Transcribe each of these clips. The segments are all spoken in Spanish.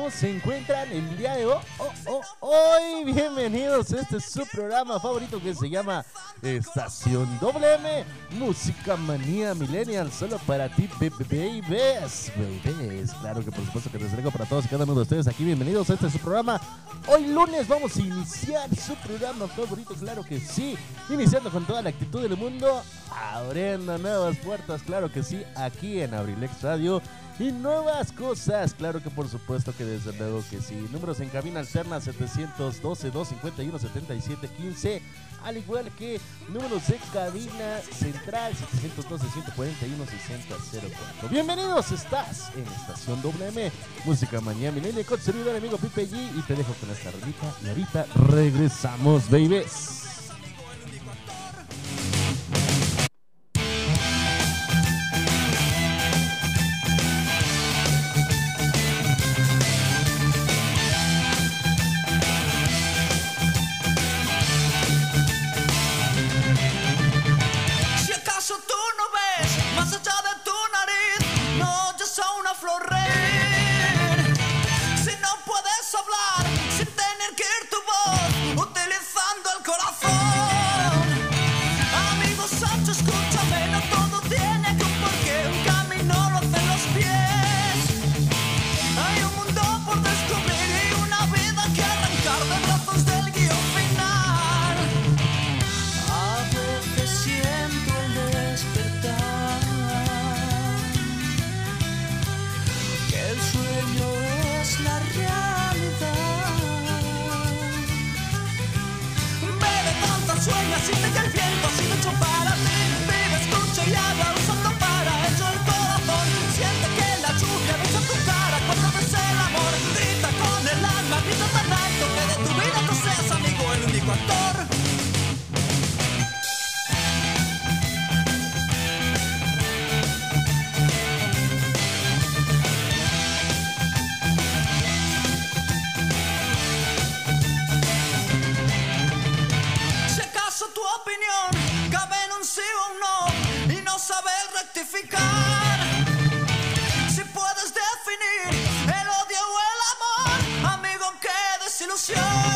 ¿Cómo se encuentran el día de hoy? Oh, oh, bienvenidos este su programa favorito que se llama Estación WM Música Manía Millennial, solo para ti, babies, babies. Claro que por supuesto que les traigo para todos y cada uno de ustedes aquí. Bienvenidos a este su programa. Hoy lunes vamos a iniciar su programa favorito, claro que sí. Iniciando con toda la actitud del mundo, abriendo nuevas puertas, claro que sí, aquí en Abrilex Radio. Y nuevas cosas, claro que por supuesto que desde luego que sí. Números en cabina alterna 712-251-7715. Al igual que números de cabina central 712-141-6004. Bienvenidos, estás en Estación WM, Música Manía Milenia con servidor amigo Pipe G. Y te dejo con esta rolita y ahorita regresamos, babies. Sabes rectificar. Si puedes definir el odio o el amor, amigo, qué desilusión.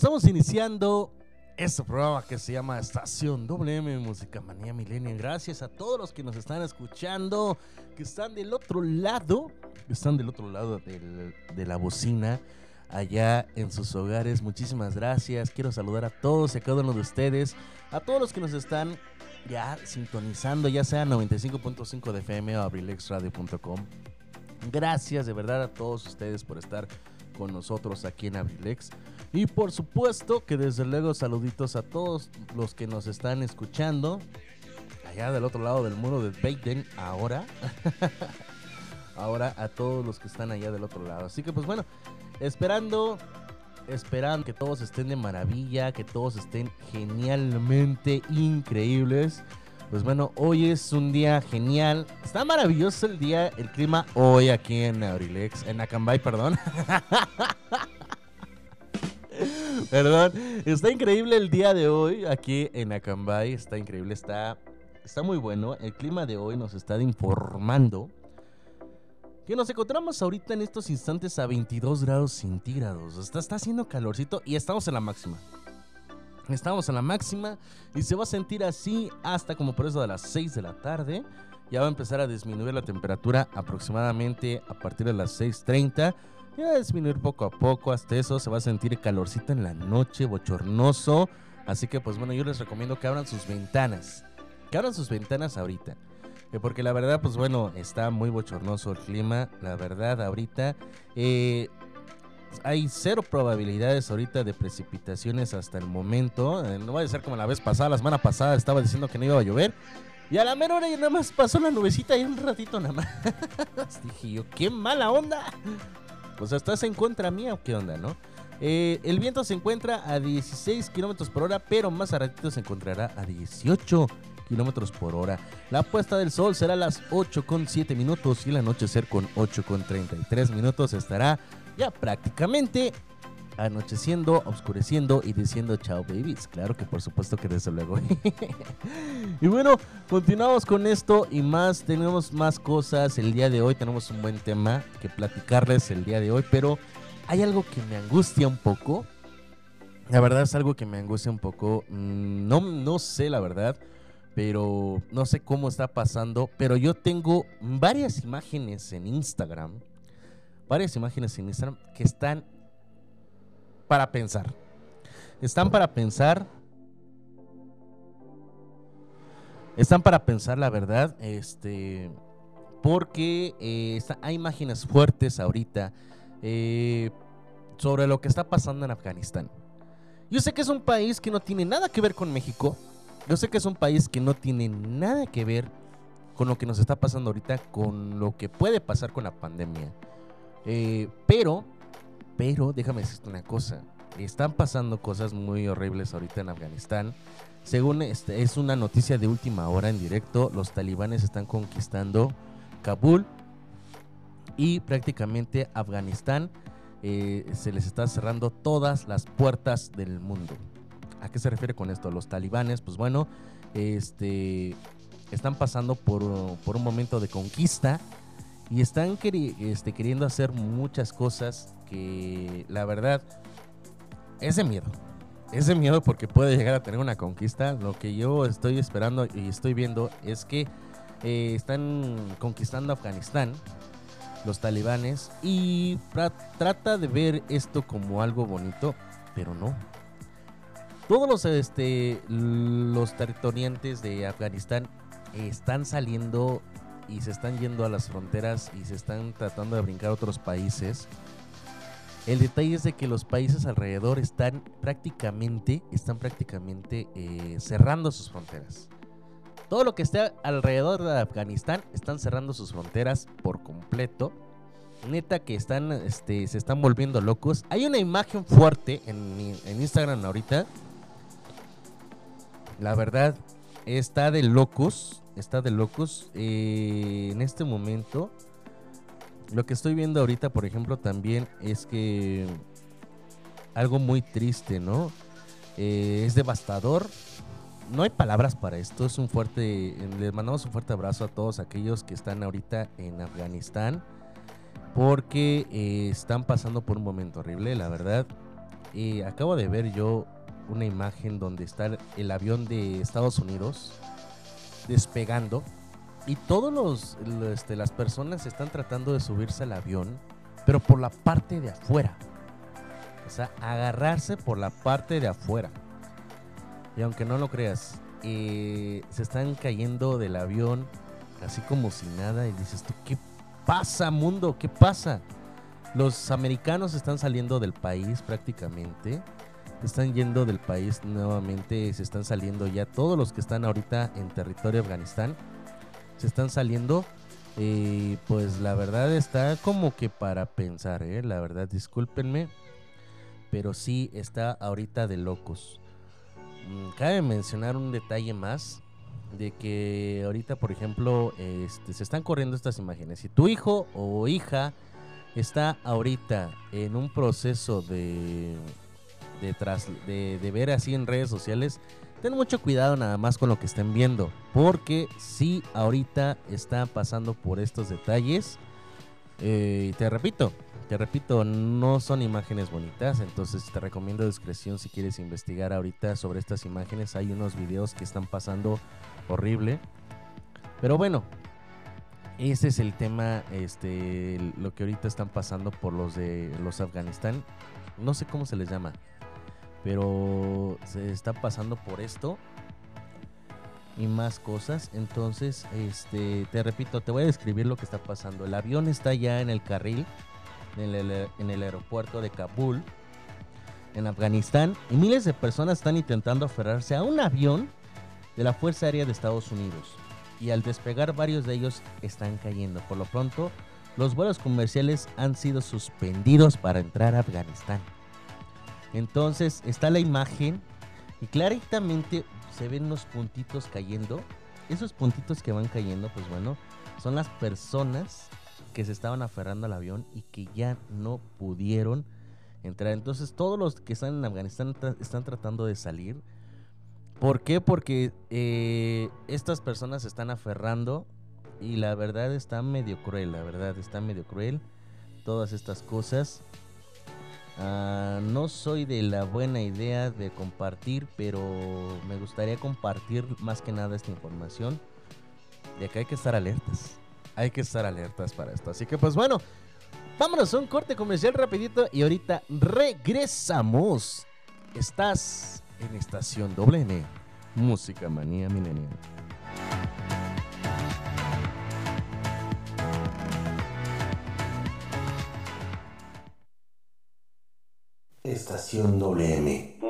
Estamos iniciando este programa que se llama Estación WM Música Manía Millennial. Gracias a todos los que nos están escuchando, que están del otro lado, que están del otro lado de la bocina, allá en sus hogares. Muchísimas gracias. Quiero saludar a todos y a cada uno de ustedes, a todos los que nos están ya sintonizando, ya sea 95.5 de FM o abrilexradio.com. Gracias de verdad a todos ustedes por estar con nosotros aquí en Abrilex. Y por supuesto que desde luego saluditos a todos los que nos están escuchando. Allá del otro lado del muro de Baden ahora. ahora a todos los que están allá del otro lado. Así que pues bueno, esperando, esperando que todos estén de maravilla, que todos estén genialmente increíbles. Pues bueno, hoy es un día genial. Está maravilloso el día, el clima hoy aquí en Abrilex, en Acambay, perdón. Perdón, está increíble el día de hoy aquí en Acambay, está increíble, está, está muy bueno. El clima de hoy nos está informando que nos encontramos ahorita en estos instantes a 22 grados centígrados. Está, está haciendo calorcito y estamos en la máxima. Estamos en la máxima y se va a sentir así hasta como por eso de las 6 de la tarde. Ya va a empezar a disminuir la temperatura aproximadamente a partir de las 6.30. Ya va a disminuir poco a poco hasta eso. Se va a sentir calorcito en la noche, bochornoso. Así que pues bueno, yo les recomiendo que abran sus ventanas. Que abran sus ventanas ahorita. Eh, Porque la verdad, pues bueno, está muy bochornoso el clima. La verdad, ahorita eh, hay cero probabilidades ahorita de precipitaciones hasta el momento. Eh, no va a ser como la vez pasada, la semana pasada estaba diciendo que no iba a llover. Y a la mera hora ya nada más pasó la nubecita y un ratito nada más. Dije yo, qué mala onda. Pues estás en contra mía o qué onda, ¿no? Eh, el viento se encuentra a 16 kilómetros por hora, pero más a ratito se encontrará a 18 kilómetros por hora. La puesta del sol será a las 8 con 7 minutos y el anochecer con 8 con 33 minutos estará ya prácticamente anocheciendo, oscureciendo y diciendo chao babies. Claro que por supuesto que desde luego. y bueno, continuamos con esto y más. Tenemos más cosas el día de hoy. Tenemos un buen tema que platicarles el día de hoy, pero hay algo que me angustia un poco. La verdad es algo que me angustia un poco. Mm, No, no sé la verdad, pero no sé cómo está pasando. Pero yo tengo varias imágenes en Instagram. Varias imágenes en Instagram que están para pensar. Están para pensar. Están para pensar, la verdad. Este. Porque eh, hay imágenes fuertes ahorita eh, sobre lo que está pasando en Afganistán. Yo sé que es un país que no tiene nada que ver con México. Yo sé que es un país que no tiene nada que ver con lo que nos está pasando ahorita, con lo que puede pasar con la pandemia. Eh, pero, pero, déjame decirte una cosa. Están pasando cosas muy horribles ahorita en Afganistán. Según este, es una noticia de última hora en directo, los talibanes están conquistando Kabul y prácticamente Afganistán eh, se les está cerrando todas las puertas del mundo. ¿A qué se refiere con esto? Los talibanes, pues bueno, este, están pasando por, por un momento de conquista y están este, queriendo hacer muchas cosas que la verdad es de miedo. Es de miedo porque puede llegar a tener una conquista. Lo que yo estoy esperando y estoy viendo es que eh, están conquistando Afganistán los talibanes y trata de ver esto como algo bonito, pero no. Todos los, este, los territoriantes de Afganistán están saliendo y se están yendo a las fronteras y se están tratando de brincar a otros países. El detalle es de que los países alrededor están prácticamente, están prácticamente eh, cerrando sus fronteras. Todo lo que esté alrededor de Afganistán están cerrando sus fronteras por completo. Neta que están, este, se están volviendo locos. Hay una imagen fuerte en, Instagram ahorita. La verdad, está de locos. Está de locos. Eh, en este momento, lo que estoy viendo ahorita, por ejemplo, también es que algo muy triste, ¿no? Eh, es devastador. No hay palabras para esto. Es un fuerte. Les mandamos un fuerte abrazo a todos aquellos que están ahorita en Afganistán. Porque eh, están pasando por un momento horrible, la verdad. Eh, acabo de ver yo una imagen donde está el- avión de Estados Unidos despegando. Y todos los, lo- este, las personas están tratando de subirse al avión, pero por la parte de afuera. O sea, agarrarse por la parte de afuera. Y aunque no lo creas, eh, se están cayendo del avión así como si nada. Y dices tú, ¿qué pasa, mundo? ¿Qué pasa? Los americanos están saliendo del país prácticamente. Están yendo del país nuevamente. Se están saliendo ya todos los que están ahorita en territorio de Afganistán. Se están saliendo. Eh, pues la verdad está como que para pensar, ¿eh? La verdad, discúlpenme. Pero sí está ahorita de locos. Mm, Cabe mencionar un detalle más. De que ahorita, por ejemplo, este, se están corriendo estas imágenes. Si tu hijo o hija está ahorita en un proceso de, tras- de, de ver así en redes sociales, ten mucho cuidado nada más con lo que estén viendo. Porque si ahorita está pasando por estos detalles. eh, te repito, te repito, no son imágenes bonitas. Entonces te recomiendo discreción si quieres investigar ahorita sobre estas imágenes. Hay unos videos que están pasando horrible. Pero bueno, ese es el tema, este, lo que ahorita están pasando por los de los Afganistán. No sé cómo se les llama, pero se está pasando por esto y más cosas. Entonces, este, te repito, te voy a describir lo que está pasando. El avión está ya en el carril, en el, en el aeropuerto de Kabul, en Afganistán, y miles de personas están intentando aferrarse a un avión de la Fuerza Aérea de Estados Unidos. Y al despegar varios de ellos están cayendo. Por lo pronto, los vuelos comerciales han sido suspendidos para entrar a Afganistán. Entonces está la imagen y claramente se ven unos puntitos cayendo. Esos puntitos que van cayendo, pues bueno, son las personas que se estaban aferrando al avión y que ya no pudieron entrar. Entonces todos los que están en Afganistán están tratando de salir. ¿Por qué? Porque eh, estas personas se están aferrando y la verdad está medio cruel, la verdad está medio cruel. Todas estas cosas. Ah, no soy de la buena idea de compartir, pero me gustaría compartir más que nada esta información. De que hay que estar alertas. Hay que estar alertas para esto. Así que pues bueno, vámonos a un corte comercial rapidito y ahorita regresamos. Estás en estación doble N, Música Manía Milenial. Estación WM.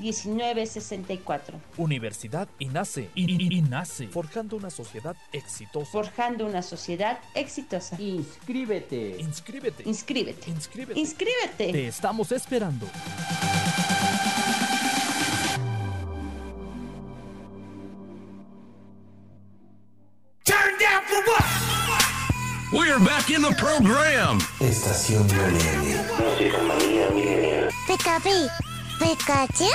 1964. Universidad INACE. INACE. Forjando una sociedad exitosa. Forjando una sociedad exitosa. Inscríbete. Inscríbete. Inscríbete. Inscríbete. Inscríbete. Te estamos esperando. We're back in the program. Estación WM. Música manía milenial. Pika Bee. Pikachu?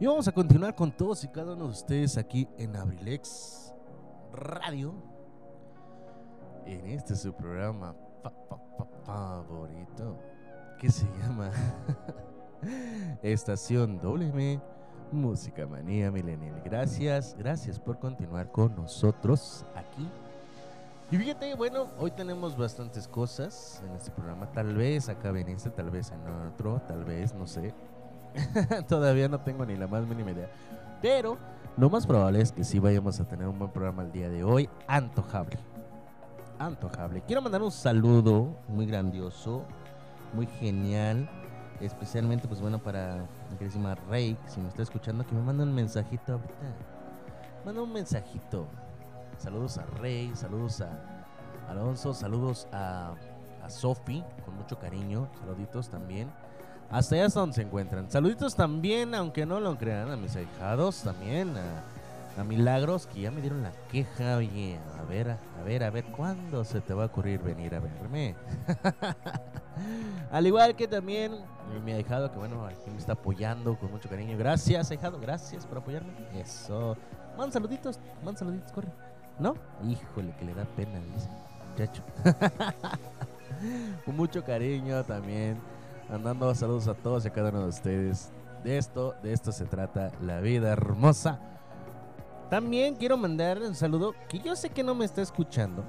Y vamos a continuar con todos y cada uno de ustedes aquí en Abrilex Radio. En este su programa fa- fa- fa- favorito que se llama Estación WM Música Manía Millennial. Gracias, gracias por continuar con nosotros aquí. Y fíjate, bueno, hoy tenemos bastantes cosas en este programa. Tal vez acabe en este, tal vez en otro, tal vez, no sé. Todavía no tengo ni la más mínima idea. Pero lo más probable es que sí vayamos a tener un buen programa el día de hoy. Antojable. Antojable. Quiero mandar un saludo muy grandioso, muy genial. Especialmente, pues bueno, para mi queridísima Rey, si me está escuchando, que me manda un mensajito ahorita. Manda un mensajito. Saludos a Rey, saludos a Alonso, saludos a, a Sofi, con mucho cariño. Saluditos también. Hasta allá hasta donde se encuentran. Saluditos también, aunque no lo crean, a mis ahijados también, a, a Milagros, que ya me dieron la queja. Oye, a ver, a, ver, a ver, ¿cuándo se te va a ocurrir venir a verme? Al igual que también mi ahijado, que bueno, aquí me está apoyando con mucho cariño. Gracias, ahijado, gracias por apoyarme. Eso. Man saluditos, man saluditos, corre. ¿No? Híjole, que le da pena, dice. Muchacho. con mucho cariño también. Mandando saludos a todos y a cada uno de ustedes. De esto, de esto se trata la vida hermosa. También quiero mandar un saludo que yo sé que no me está escuchando.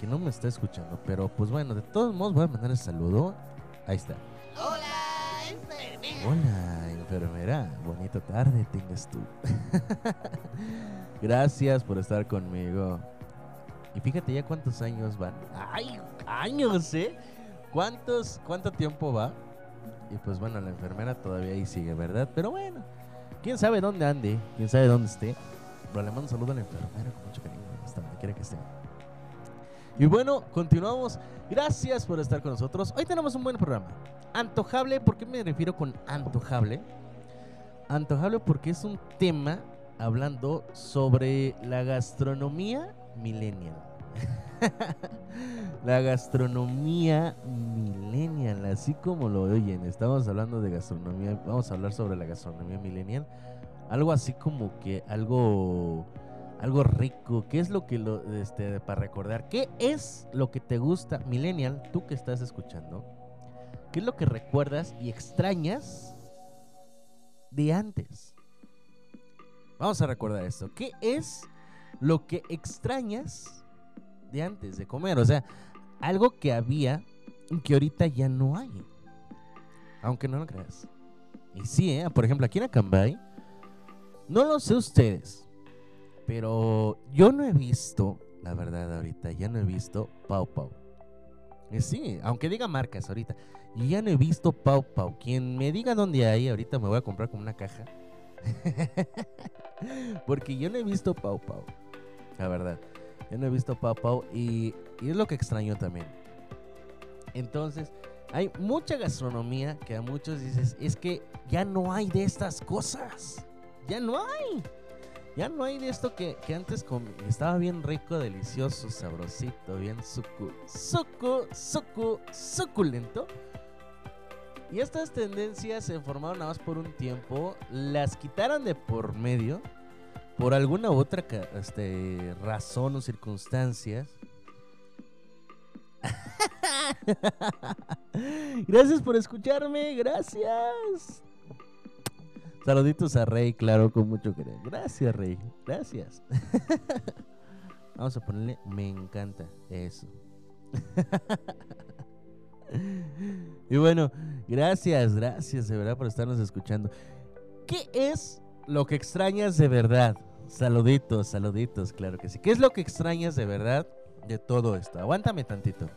Que no me está escuchando. Pero pues bueno, de todos modos voy a mandar el saludo. Ahí está. Hola, enfermera. Hola, enfermera. Bonita tarde tengas tú. Gracias por estar conmigo. Y fíjate ya cuántos años van. ¡Ay! Años, ¿eh? ¿Cuántos, ¿Cuánto tiempo va? Y pues bueno, la enfermera todavía ahí sigue, ¿verdad? Pero bueno, quién sabe dónde ande, quién sabe dónde esté. Le mando un saludo a la enfermera con mucho cariño, hasta donde quiera que esté. Y bueno, continuamos. Gracias por estar con nosotros. Hoy tenemos un buen programa. Antojable, ¿por qué me refiero con antojable? Antojable porque es un tema hablando sobre la gastronomía millennial. la gastronomía millennial, así como lo oyen. Estamos hablando de gastronomía, vamos a hablar sobre la gastronomía millennial. Algo así como que algo algo rico. ¿Qué es lo que lo este para recordar? ¿Qué es lo que te gusta millennial, tú que estás escuchando? ¿Qué es lo que recuerdas y extrañas de antes? Vamos a recordar esto. ¿Qué es lo que extrañas de antes de comer? O sea, algo que había que ahorita ya no hay. Aunque no lo creas. Y sí, ¿eh? por ejemplo, aquí en Acambay, no lo sé ustedes, pero yo no he visto, la verdad ahorita, ya no he visto Pau Pau. Y sí, aunque diga marcas ahorita, yo ya no he visto Pau Pau. Quien me diga dónde hay, ahorita me voy a comprar como una caja. Porque yo no he visto Pau Pau. La verdad. Yo no he visto Pau Pau y, y es lo que extraño también. Entonces, hay mucha gastronomía que a muchos dices, es que ya no hay de estas cosas. Ya no hay. Ya no hay de esto que, que antes comí. Estaba bien rico, delicioso, sabrosito, bien sucu, sucu, sucu, suculento. Y estas tendencias se formaron nada más por un tiempo, las quitaron de por medio por alguna u otra este, razón o circunstancias. gracias por escucharme, gracias. Saluditos a Rey, claro, con mucho cariño. Gracias, Rey, gracias. Vamos a ponerle me encanta eso. y bueno, gracias, gracias de verdad por estarnos escuchando. ¿Qué es lo que extrañas de verdad? Saluditos, saluditos, claro que sí. ¿Qué es lo que extrañas de verdad de todo esto? Aguántame tantito.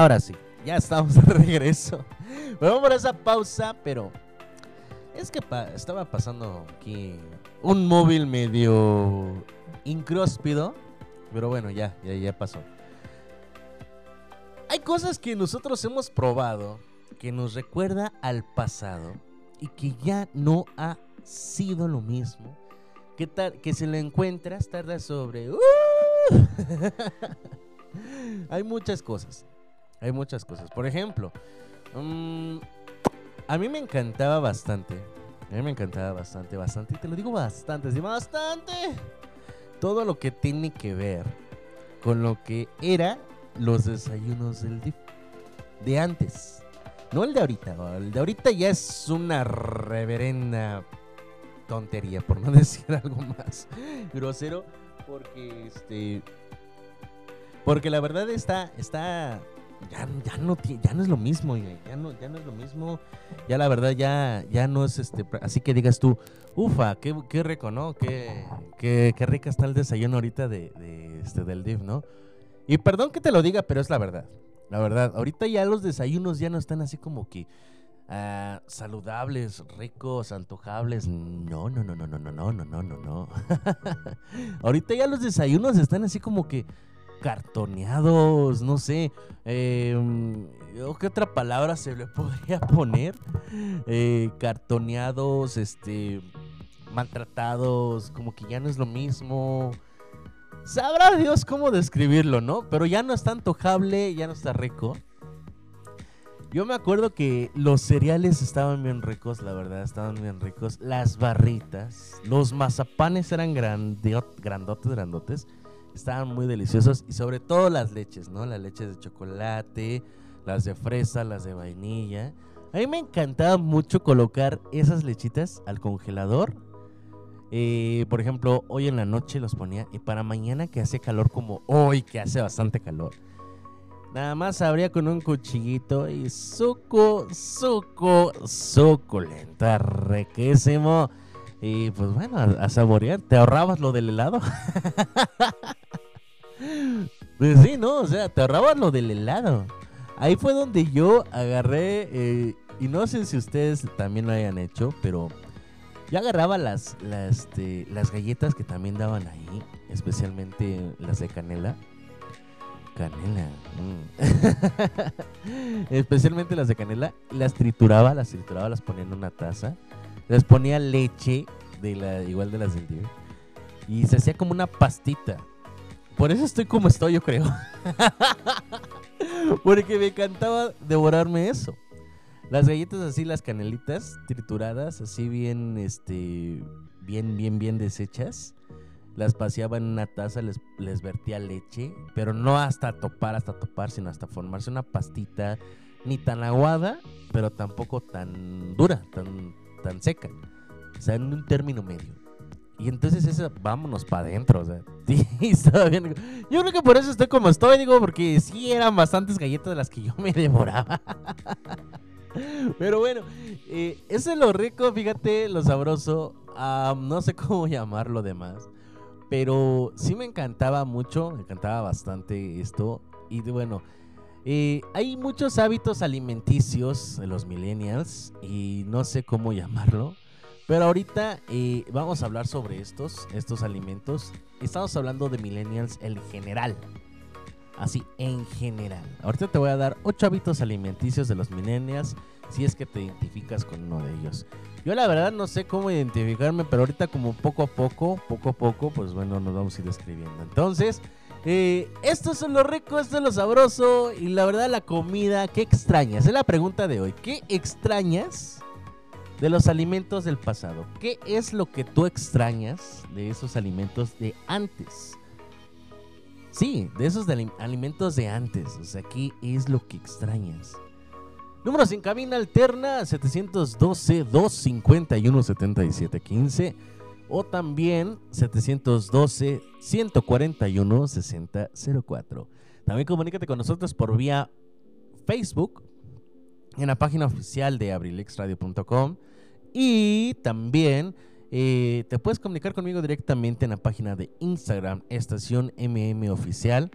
Ahora sí, ya estamos de regreso. Vamos por esa pausa, pero es que estaba pasando aquí un móvil medio incróspido, pero bueno, ya, ya, ya pasó. Hay cosas que nosotros hemos probado que nos recuerda al pasado y que ya no ha sido lo mismo. Que, que si lo encuentras tarda sobre... ¡Uh! Hay muchas cosas. Hay muchas cosas. Por ejemplo, mm, a mí me encantaba bastante. A mí me encantaba bastante, bastante. Y te lo digo bastante, sí, bastante. Todo lo que tiene que ver con lo que era los desayunos del DIF. De antes. No el de ahorita. El de ahorita ya es una reverenda tontería, por no decir algo más grosero. Porque este. Porque la verdad está. está ya, ya no ya no es lo mismo, ya no, ya no es lo mismo. Ya la verdad ya, ya no es este. Así que digas tú, ufa, qué, qué rico, ¿no? Qué, qué, qué rica está el desayuno ahorita de, de, este, del DIF, ¿no? Y perdón que te lo diga, pero es la verdad. La verdad, ahorita ya los desayunos ya no están así como que ah, saludables, ricos, antojables. No, no, no, no, no, no, no, no, no, no, no. ahorita ya los desayunos están así como que cartoneados, no sé. ¿o ¿Qué otra palabra se le podría poner? Eh, cartoneados, este, maltratados, como que ya no es lo mismo. Sabrá Dios cómo describirlo, ¿no? Pero ya no está antojable, ya no está rico. Yo me acuerdo que los cereales estaban bien ricos, la verdad, estaban bien ricos. Las barritas, los mazapanes eran grandotes, grandotes. Estaban muy deliciosos y sobre todo las leches, ¿no? Las leches de chocolate, las de fresa, las de vainilla. A mí me encantaba mucho colocar esas lechitas al congelador. Eh, por ejemplo, hoy en la noche los ponía y para mañana que hace calor como hoy, que hace bastante calor. Nada más abría con un cuchillito y suco, suco, suculenta, riquísimo. Y pues bueno, a, a saborear. ¿Te ahorrabas lo del helado? pues sí, ¿no? O sea, te ahorrabas lo del helado. Ahí fue donde yo agarré, eh, y no sé si ustedes también lo hayan hecho, pero yo agarraba las, las, este, galletas que también daban ahí, especialmente las de canela. Canela. mm. especialmente las de canela. Las trituraba, las trituraba, las ponía en una taza. Les ponía leche, de la, igual de las del día. Y se hacía como una pastita. Por eso estoy como estoy, yo creo. Porque me encantaba devorarme eso. Las galletas así, las canelitas trituradas, así bien, este, bien, bien, bien deshechas. Las paseaba en una taza, les, les vertía leche, pero no hasta topar, hasta topar, sino hasta formarse una pastita, ni tan aguada, pero tampoco tan dura, tan, tan seca. O sea, en un término medio. Y entonces esa, vámonos para adentro, o sea. Yo creo que por eso estoy como estoy, digo, porque sí eran bastantes galletas de las que yo me devoraba. Pero bueno, eh, eso es lo rico, fíjate, lo sabroso. no sé cómo llamarlo demás. Pero sí me encantaba mucho, me encantaba bastante esto. Y de- bueno, eh, hay muchos hábitos alimenticios de los millennials y no sé cómo llamarlo. Pero ahorita eh, vamos a hablar sobre estos, estos alimentos. Estamos hablando de millennials en general. Así, en general. Ahorita te voy a dar ocho hábitos alimenticios de los millennials si es que te identificas con uno de ellos. Yo la verdad no sé cómo identificarme, pero ahorita como poco a poco, poco a poco, pues bueno, nos vamos a ir describiendo. Entonces, eh, esto es lo rico, esto es lo sabroso y la verdad la comida, ¿qué extrañas? Es la pregunta de hoy. ¿Qué extrañas de los alimentos del pasado? ¿Qué es lo que tú extrañas de esos alimentos de antes? Sí, de esos alimentos de antes. O sea, ¿qué es lo que extrañas? Números en cabina alterna 712-251-7715 o también 712-141-6004. También comunícate con nosotros por vía Facebook en la página oficial de abrilexradio.com y también eh, te puedes comunicar conmigo directamente en la página de Instagram, Estación MM Oficial.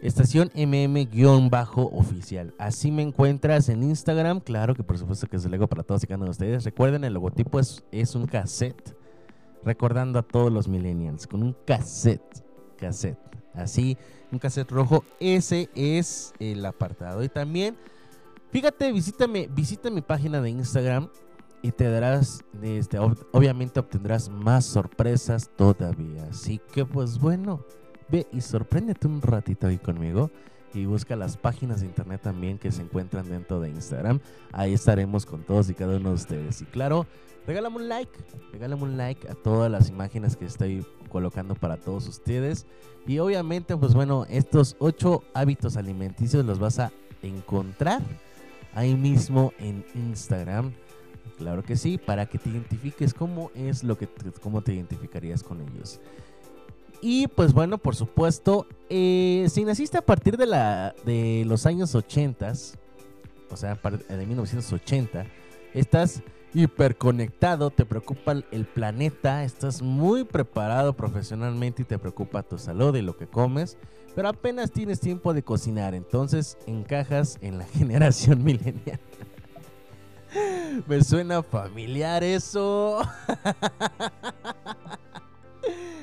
Estación MM-oficial. Así me encuentras en Instagram. Claro que por supuesto que es el ego para todos y cada uno de ustedes. Recuerden, el logotipo es, es un cassette. Recordando a todos los millennials. Con un cassette. Así, un cassette rojo. Ese es el apartado. Y también, fíjate, visita mi página de Instagram. Y te darás, este, ob- obviamente obtendrás más sorpresas todavía. Así que pues bueno. Ve y sorpréndete un ratito ahí conmigo y busca las páginas de internet también que se encuentran dentro de Instagram. Ahí estaremos con todos y cada uno de ustedes. Y claro, regálame un like, regálame un like a todas las imágenes que estoy colocando para todos ustedes. Y obviamente, pues bueno, estos ocho hábitos alimenticios los vas a encontrar ahí mismo en Instagram. Claro que sí, para que te identifiques cómo es lo que te- cómo te identificarías con ellos. Y pues bueno, por supuesto, eh, si naciste a partir de, la, de los años 80, o sea, par- de 1980, estás hiperconectado, te preocupa el planeta, estás muy preparado profesionalmente y te preocupa tu salud y lo que comes, pero apenas tienes tiempo de cocinar, entonces encajas en la generación milenial. Me suena familiar eso.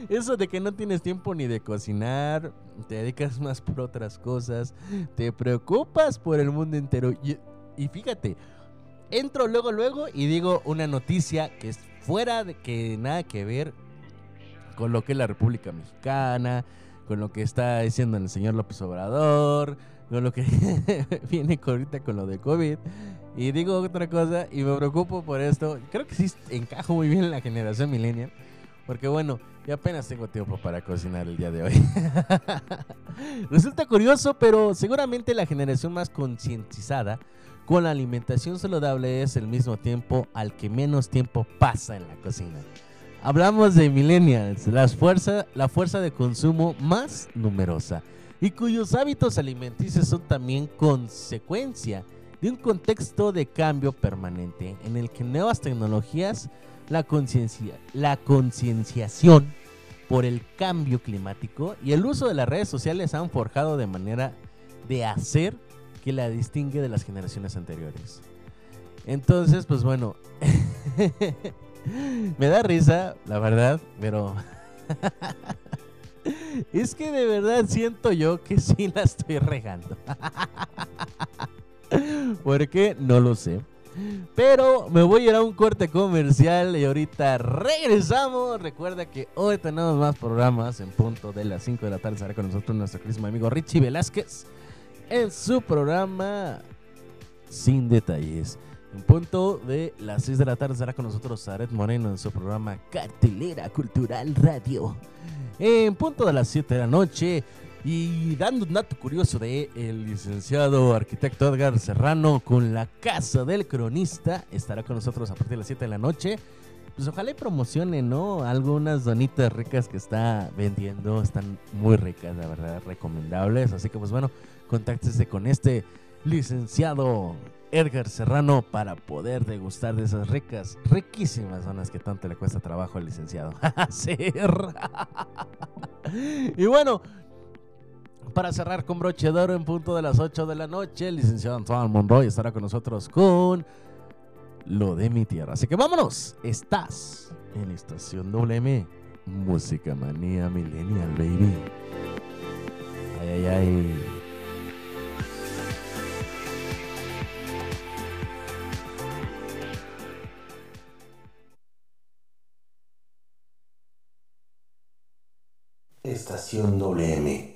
Eso de que no tienes tiempo ni de cocinar, te dedicas más por otras cosas, te preocupas por el mundo entero. Y, fíjate, entro luego, luego y digo una noticia que es fuera de que nada que ver con lo que es la República Mexicana, con lo que está diciendo el señor López Obrador, con lo que viene ahorita con lo de COVID. Y digo otra cosa y me preocupo por esto. Creo que sí encajo muy bien en la generación millennial. Porque bueno, ya apenas tengo tiempo para cocinar el día de hoy. Resulta curioso, pero seguramente la generación más concientizada con la alimentación saludable es el mismo tiempo al que menos tiempo pasa en la cocina. Hablamos de millennials, las fuerza, la fuerza de consumo más numerosa y cuyos hábitos alimenticios son también consecuencia de un contexto de cambio permanente en el que nuevas tecnologías, la conciencia, la concienciación por el cambio climático y el uso de las redes sociales han forjado de manera de hacer que la distingue de las generaciones anteriores. Entonces, pues bueno, me da risa, la verdad, pero es que de verdad siento yo que sí la estoy regando. ¿Por qué? No lo sé. Pero me voy a ir a un corte comercial y ahorita regresamos. Recuerda que hoy tenemos más programas en punto de las 5 de la tarde. Estará con nosotros nuestro querido amigo Richie Velázquez en su programa Sin Detalles. En punto de las 6 de la tarde estará con nosotros Zaret Moreno en su programa Cartelera Cultural Radio. En punto de las 7 de la noche y dando un dato curioso de el licenciado arquitecto Edgar Serrano con la Casa del Cronista, estará con nosotros a partir de las 7 de la noche. Pues ojalá y promocione, ¿no? Algunas donitas ricas que está vendiendo, están muy ricas, la verdad, recomendables. Así que pues bueno, contáctese con este licenciado Edgar Serrano para poder degustar de esas ricas, riquísimas donas que tanto le cuesta trabajo al licenciado y bueno, para cerrar con broche de oro en punto de las 8 de la noche, el licenciado Antoine Monroy estará con nosotros con Lo de mi tierra. Así que vámonos, estás en Estación WM, Música Manía Millennial, baby. Ay, ay, ay. Estación WM.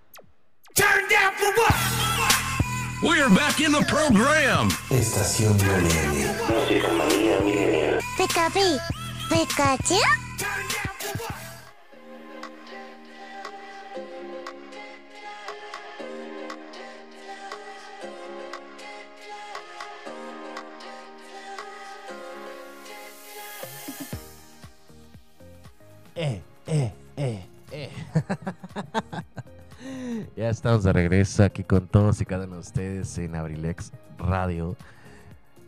Turn down for what? We're back in the program. Estación Millennial. Musical Manía Millennial. Pika Pi, Pikachu. Eh, eh, eh, eh. ya estamos de regreso aquí con todos y cada uno de ustedes en Abrilex Radio.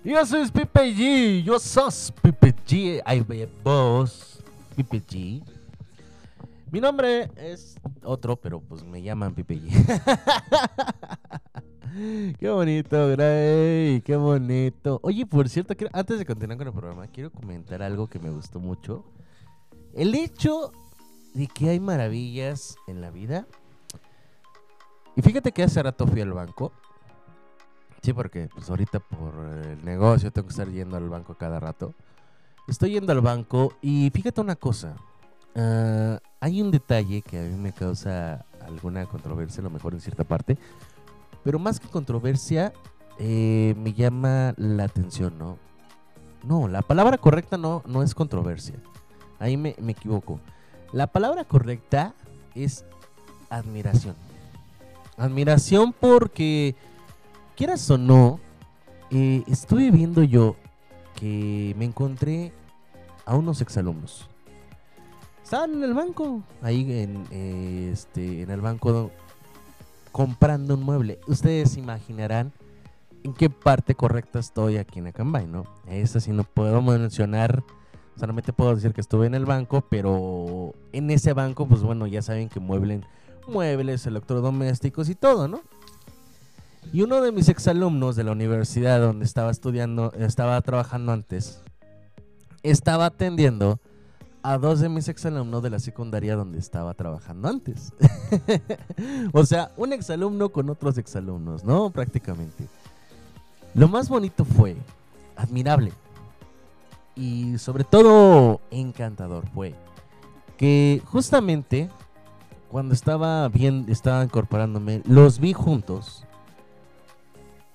Yo soy Pipe G, yo sos Pipe G, ay vos, Pipe G. Mi nombre es otro, pero pues me llaman Pipe G. qué bonito, Gray, qué bonito. Oye, por cierto, antes de continuar con el programa, quiero comentar algo que me gustó mucho. El hecho de que hay maravillas en la vida. Y fíjate que hace rato fui al banco. Sí, porque pues ahorita por el negocio tengo que estar yendo al banco cada rato. Estoy yendo al banco y fíjate una cosa. ah, hay un detalle que a mí me causa alguna controversia, a lo mejor en cierta parte. Pero más que controversia, eh, me llama la atención, ¿no? No, la palabra correcta no, no es controversia. Ahí me, me equivoco. La palabra correcta es admiración. Admiración porque, quieras o no, eh, estuve viendo yo que me encontré a unos exalumnos. Estaban en el banco, ahí en, eh, este, en el banco comprando un mueble. Ustedes imaginarán en qué parte correcta estoy aquí en Acambay, ¿no? Esa sí no puedo mencionar, solamente puedo decir que estuve en el banco, pero en ese banco, pues bueno, ya saben que mueblen muebles, electrodomésticos y todo, ¿no? Y uno de mis exalumnos de la universidad donde estaba estudiando, estaba trabajando antes, estaba atendiendo a dos de mis exalumnos de la secundaria donde estaba trabajando antes. o sea, un exalumno con otros exalumnos, ¿no? Prácticamente. Lo más bonito fue, admirable y sobre todo encantador fue que justamente cuando estaba bien, estaba incorporándome, los vi juntos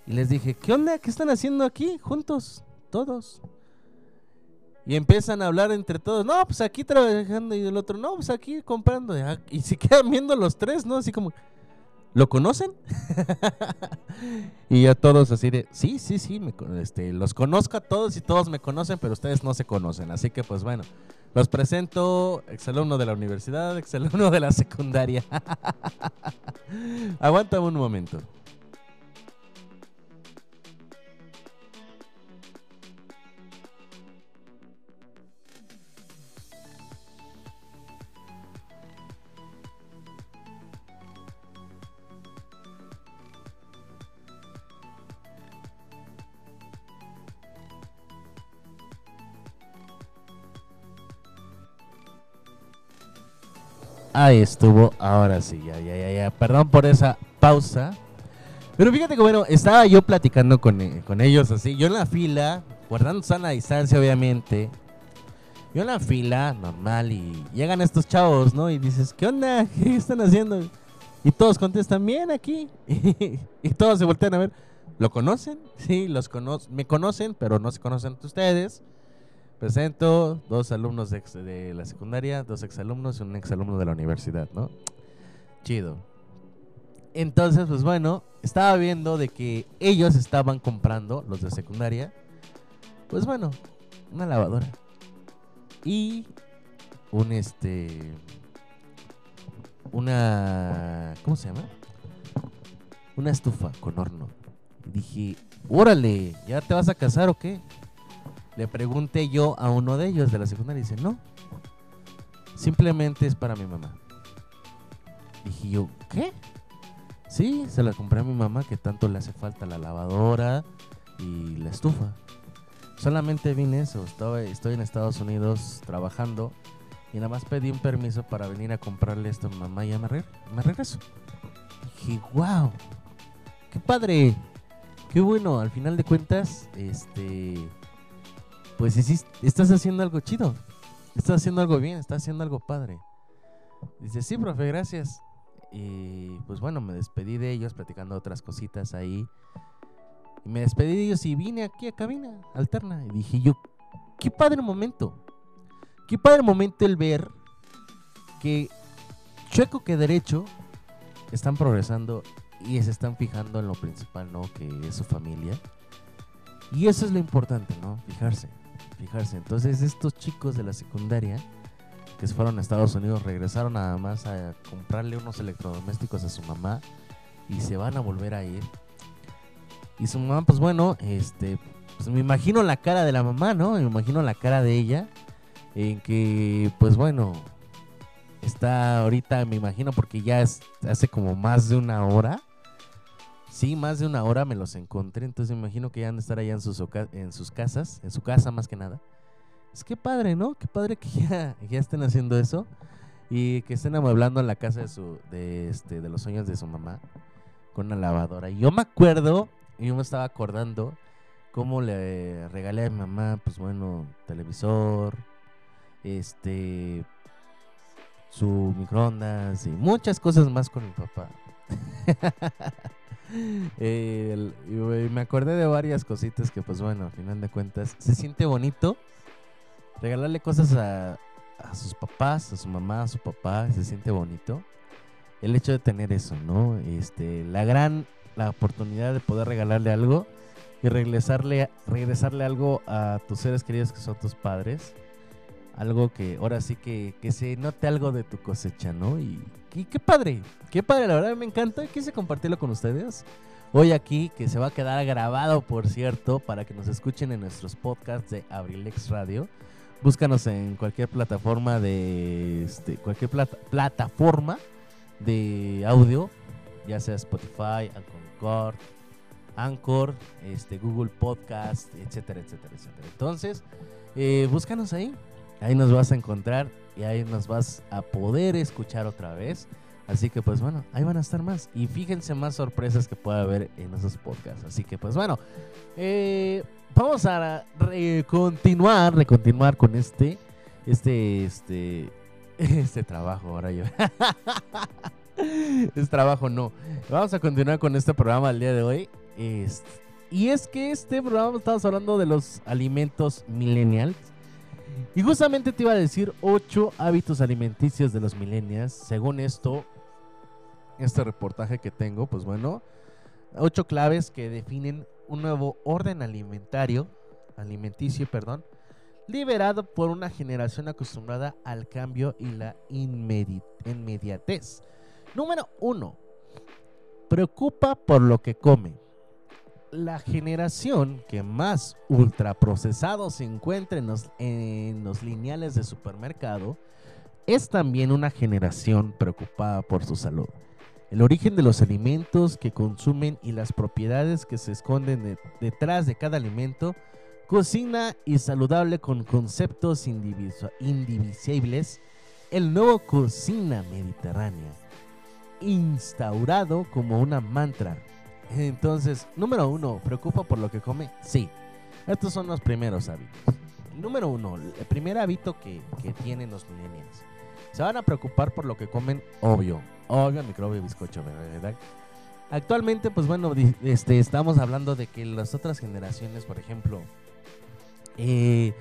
y les dije, ¿qué onda? ¿Qué están haciendo aquí juntos? Todos. Y empiezan a hablar entre todos. No, pues aquí trabajando. Y el otro, no, pues aquí comprando. Ah, Y se quedan viendo los tres, ¿no? Así como, ¿lo conocen? y ya todos así de, sí, sí, sí, me este, los conozco a todos y todos me conocen, pero ustedes no se conocen. Así que, pues bueno, los presento, exalumno de la universidad, exalumno de la secundaria. Aguántame un momento. Ahí estuvo, ahora sí, ya, ya, ya, ya. Perdón por esa pausa. Pero fíjate que bueno, estaba yo platicando con, eh, con ellos así, yo en la fila, guardando sana distancia obviamente. Yo en la fila, normal, y llegan estos chavos, ¿no? Y dices, ¿qué onda? ¿Qué están haciendo? Y todos contestan bien aquí. y todos se voltean a ver. ¿Lo conocen? Sí, los cono me conocen, pero no se conocen ustedes. Presento dos alumnos de, la secundaria, dos exalumnos y un exalumno de la universidad, ¿no? Chido. Entonces, pues bueno, estaba viendo de que ellos estaban comprando, los de secundaria, pues bueno, una lavadora. Y un este. Una. ¿Cómo se llama? Una estufa con horno. Y dije, órale, ¿ya te vas a casar o qué? Le pregunté yo a uno de ellos de la secundaria y dice, no. Simplemente es para mi mamá. Dije yo, ¿qué? Sí, se la compré a mi mamá que tanto le hace falta la lavadora y la estufa. Solamente vine eso, estaba, estoy en Estados Unidos trabajando y nada más pedí un permiso para venir a comprarle esto a mi mamá y ya me, me regreso. Dije, wow, qué padre, qué bueno, al final de cuentas, este, pues estás haciendo algo chido, estás haciendo algo bien, estás haciendo algo padre. Dice, sí, profe, gracias. Y pues bueno, me despedí de ellos platicando otras cositas ahí. Y me despedí de ellos y vine aquí a cabina alterna. Y dije yo, qué padre momento. Qué padre momento el ver que chueco que derecho están progresando y se están fijando en lo principal, ¿no? Que es su familia. Y eso es lo importante, ¿no? Fijarse, fijarse. Entonces estos chicos de la secundaria que se fueron a Estados Unidos regresaron nada más a comprarle unos electrodomésticos a su mamá y se van a volver a ir. Y su mamá, pues bueno, este, pues me imagino la cara de la mamá, ¿no? Me imagino la cara de ella en que, pues bueno, está ahorita, me imagino, porque ya es hace como más de una hora. Sí, más de una hora me los encontré, entonces me imagino que ya han de estar allá en sus, en sus casas, en su casa más que nada. Es que padre, ¿no? Qué padre que ya, estén haciendo eso y que estén amueblando la casa de su de este de los sueños de su mamá con una lavadora. Y yo me acuerdo, yo me estaba acordando cómo le regalé a mi mamá, pues bueno, televisor, este su microondas y muchas cosas más con mi papá. Me acordé de varias cositas que pues bueno, al final de cuentas se siente bonito regalarle cosas a, a sus papás, a su mamá, a su papá, se siente bonito. El hecho de tener eso, ¿no? Este, la gran, la oportunidad de poder regalarle algo y regresarle, regresarle algo a tus seres queridos que son tus padres. Algo que ahora sí que, que se note algo de tu cosecha, ¿no? Y, y qué padre, qué padre, la verdad me encanta. Quise compartirlo con ustedes. Hoy aquí, que se va a quedar grabado, por cierto, para que nos escuchen en nuestros podcasts de Abrilex Radio. Búscanos en cualquier plataforma de este, cualquier plata- plataforma de audio, ya sea Spotify, Anchor, Anchor, este, Google Podcast, etcétera, etcétera, etcétera. Entonces, eh, búscanos ahí, ahí nos vas a encontrar y ahí nos vas a poder escuchar otra vez. Así que pues bueno, ahí van a estar más. Y fíjense más sorpresas que pueda haber en esos podcasts. Así que pues bueno, eh, vamos a continuar, recontinuar con este, este, este, este trabajo. Ahora yo. es trabajo, no. Vamos a continuar con este programa el día de hoy. Y es que este programa estamos hablando de los alimentos millennials. Y justamente te iba a decir 8 hábitos alimenticios de los millennials. Según esto, este reportaje que tengo, pues bueno, ocho claves que definen un nuevo orden alimentario, alimenticio, perdón, liberado por una generación acostumbrada al cambio y la inmedi- inmediatez. Número uno, preocupa por lo que come. La generación que más ultraprocesado se encuentra en los, lineales de supermercado es también una generación preocupada por su salud. El origen de los alimentos que consumen y las propiedades que se esconden de- detrás de cada alimento, cocina y saludable con conceptos indivisibles, el nuevo cocina mediterránea, instaurado como una mantra. Entonces, número uno, ¿preocupa por lo que come? Sí. Estos son los primeros hábitos. Número uno, el primer hábito que, que tienen los millennials. Se van a preocupar por lo que comen, obvio. Obvio, microbio bizcocho, ¿verdad? Actualmente, pues bueno, este, estamos hablando de que las otras generaciones, por ejemplo, eh,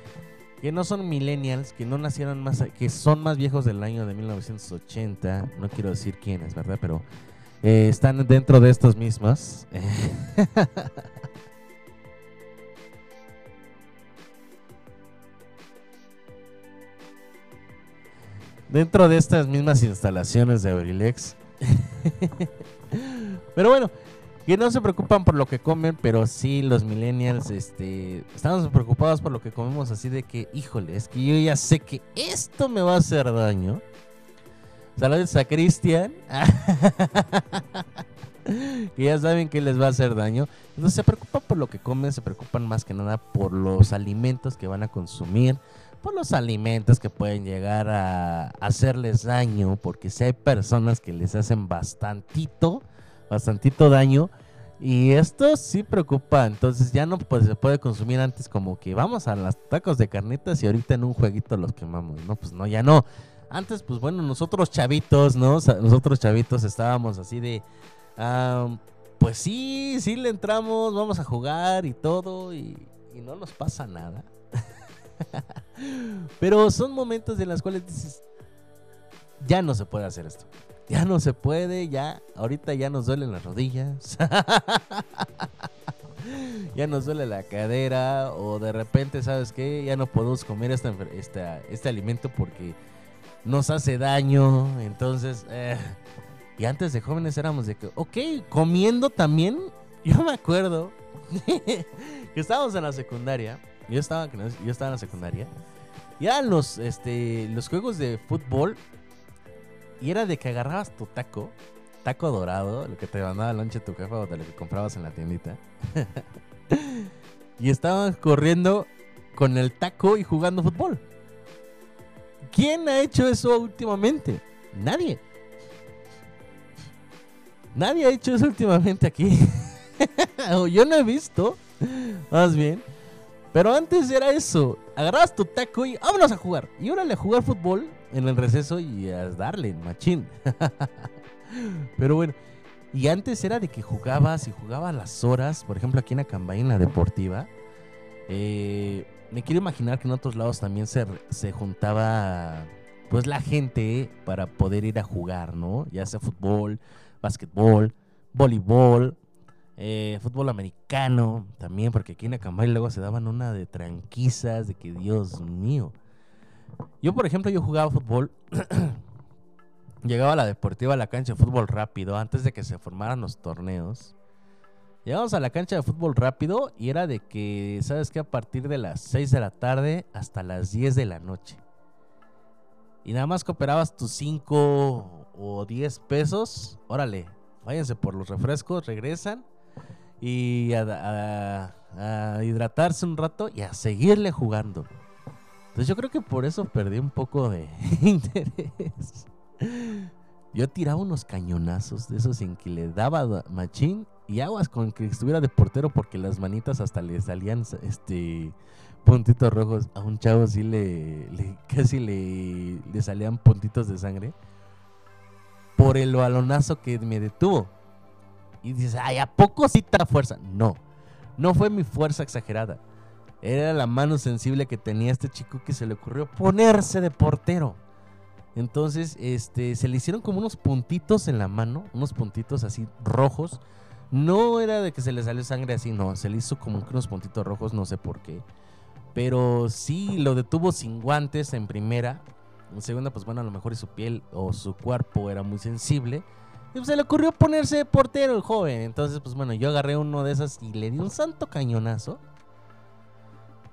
que no son millennials, que no nacieron más, que son más viejos del año de 1980, no quiero decir quiénes, ¿verdad? Pero eh, están dentro de estos mismos. dentro de estas mismas instalaciones de Abrilex. pero bueno, que no se preocupan por lo que comen, pero sí los millennials, este, estamos preocupados por lo que comemos así de que, híjole, es que yo ya sé que esto me va a hacer daño. Saludos a Cristian. que ya saben que les va a hacer daño. Entonces se preocupan por lo que comen, se preocupan más que nada por los alimentos que van a consumir, por los alimentos que pueden llegar a hacerles daño, porque si hay personas que les hacen bastantito, bastantito daño. Y esto sí preocupa, entonces ya no pues, se puede consumir antes como que vamos a los tacos de carnitas y ahorita en un jueguito los quemamos, no, pues no, ya no. Antes, pues bueno, nosotros chavitos, ¿no? Nosotros chavitos estábamos así de, pues sí, sí le entramos, vamos a jugar y todo y, y no nos pasa nada. Pero son momentos en los cuales dices, ya no se puede hacer esto. Ya no se puede, ya, ahorita ya nos duelen las rodillas. ya nos duele la cadera o de repente, ¿sabes qué? Ya no podemos comer esta, enfer- esta- este alimento porque nos hace daño. Entonces, eh, y antes de jóvenes éramos de que, ok, comiendo también. Yo me acuerdo que estábamos en la secundaria. Yo estaba, yo estaba en la secundaria. Y eran los, este, los juegos de fútbol. Y era de que agarrabas tu taco, taco dorado, lo que te mandaba el lonche tu jefa o de lo que comprabas en la tiendita. y estaban corriendo con el taco y jugando fútbol. ¿Quién ha hecho eso últimamente? Nadie. Nadie ha hecho eso últimamente aquí. o yo no he visto. Más bien. Pero antes era eso. Agarrabas tu taco y vámonos a jugar. Y órale a jugar fútbol en el receso y a darle, machín. Pero bueno. Y antes era de que jugabas y jugabas las horas. Por ejemplo, aquí en Acambay, en la deportiva. Eh, me quiero imaginar que en otros lados también se, se juntaba pues la gente para poder ir a jugar, ¿no? Ya sea fútbol, básquetbol, voleibol, eh, fútbol americano también, porque aquí en Acambay luego se daban una de tranquizas, de que Dios mío. Yo, por ejemplo, yo jugaba fútbol, llegaba a la deportiva, a la cancha de fútbol rápido, antes de que se formaran los torneos. Llegamos a la cancha de fútbol rápido y era de que, ¿sabes qué? A partir de las 6 de la tarde hasta las 10 de la noche. Y nada más cooperabas tus 5 o 10 pesos. Órale, váyanse por los refrescos, regresan. Y a, a- hidratarse un rato y a seguirle jugando. Entonces yo creo que por eso perdí un poco de interés. Yo tiraba unos cañonazos de esos en que le daba da- machín y aguas con que estuviera de portero porque las manitas hasta le salían este puntitos rojos. A un chavo sí le, le- casi le, le salían puntitos de sangre por el balonazo que me detuvo. Y dices, ay, ¿a poco sí ta fuerza? No, no fue mi fuerza exagerada. Era la mano sensible que tenía este chico que se le ocurrió ponerse de portero. Entonces, este, se le hicieron como unos puntitos en la mano, unos puntitos así rojos. No era de que se le salió sangre así, no, se le hizo como unos puntitos rojos, no sé por qué. Pero sí lo detuvo sin guantes en primera. En segunda, pues bueno, a lo mejor su piel o su cuerpo era muy sensible. Y pues se le ocurrió ponerse portero el joven. Entonces, pues bueno, yo agarré uno de esas y le di un santo cañonazo.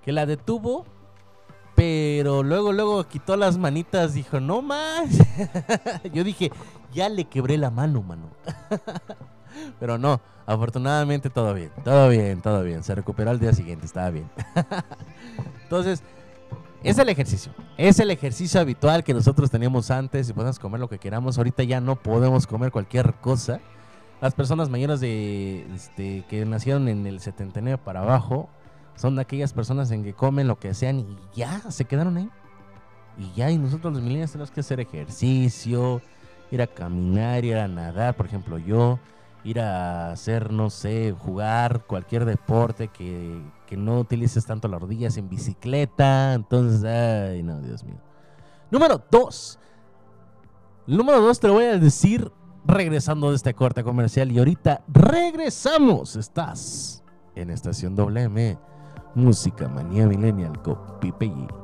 Que la detuvo. Pero luego, luego quitó las manitas. Dijo, no más. yo dije, ya le quebré la mano, mano. Pero no, afortunadamente todo bien. Todo bien, todo bien. Se recuperó al día siguiente, estaba bien. Entonces, es el ejercicio. Es el ejercicio habitual que nosotros teníamos antes y podemos comer lo que queramos. Ahorita ya no podemos comer cualquier cosa. Las personas mayores de este, que nacieron en el 79 para abajo son aquellas personas en que comen lo que sean y ya se quedaron ahí. Y ya, y nosotros los millennials tenemos que hacer ejercicio ir a caminar, ir a nadar, por ejemplo, yo, ir a hacer, no sé, jugar cualquier deporte que, que no utilices tanto las rodillas en bicicleta. Entonces, ay, no, Dios mío. Número dos. Número dos te lo voy a decir regresando de este corte comercial. Y ahorita regresamos. Estás en Estación WM. Música Manía Millennial con Pipe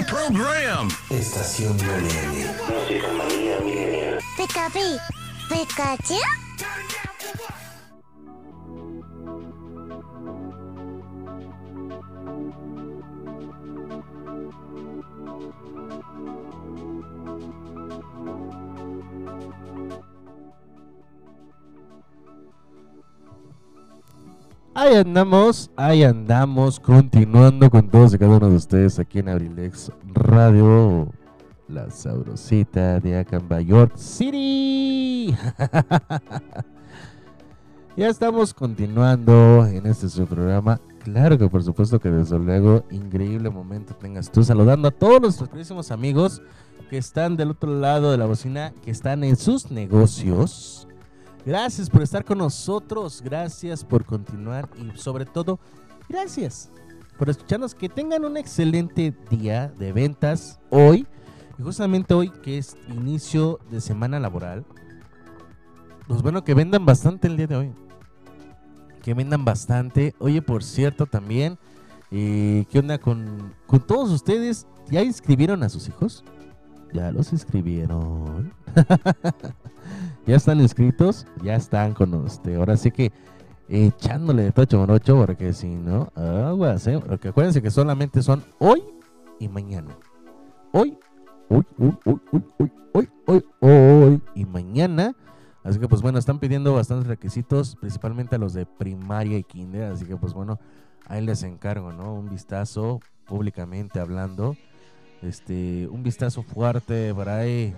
The program. Estación WM. Música manía Pi, Pikachu. Ahí andamos, ahí andamos, continuando con todos y cada uno de ustedes aquí en Abrilex Radio, la sabrosita de Acamba, York City. ya estamos continuando en este su programa. Claro que por supuesto que desde luego, increíble momento tengas tú saludando a todos nuestros queridísimos amigos que están del otro lado de la bocina, que están en sus negocios. Gracias por estar con nosotros, gracias por continuar y sobre todo, gracias por escucharnos. Que tengan un excelente día de ventas hoy. Y justamente hoy que es inicio de semana laboral. Pues bueno, que vendan bastante el día de hoy. Que vendan bastante. Oye, por cierto, también, eh, ¿qué onda con, con todos ustedes? ¿Ya inscribieron a sus hijos? Ya los inscribieron. ya están inscritos, ya están con usted. Ahora sí que echándole de tocho morocho, porque si no, aguas, ¿eh? Porque acuérdense que solamente son hoy y mañana. Hoy, hoy, hoy, hoy, hoy, hoy, hoy, hoy, y mañana. Así que pues bueno, están pidiendo bastantes requisitos, principalmente a los de primaria y kinder. Así que pues bueno, ahí les encargo, ¿no? Un vistazo públicamente hablando. Este, un vistazo fuerte para ahí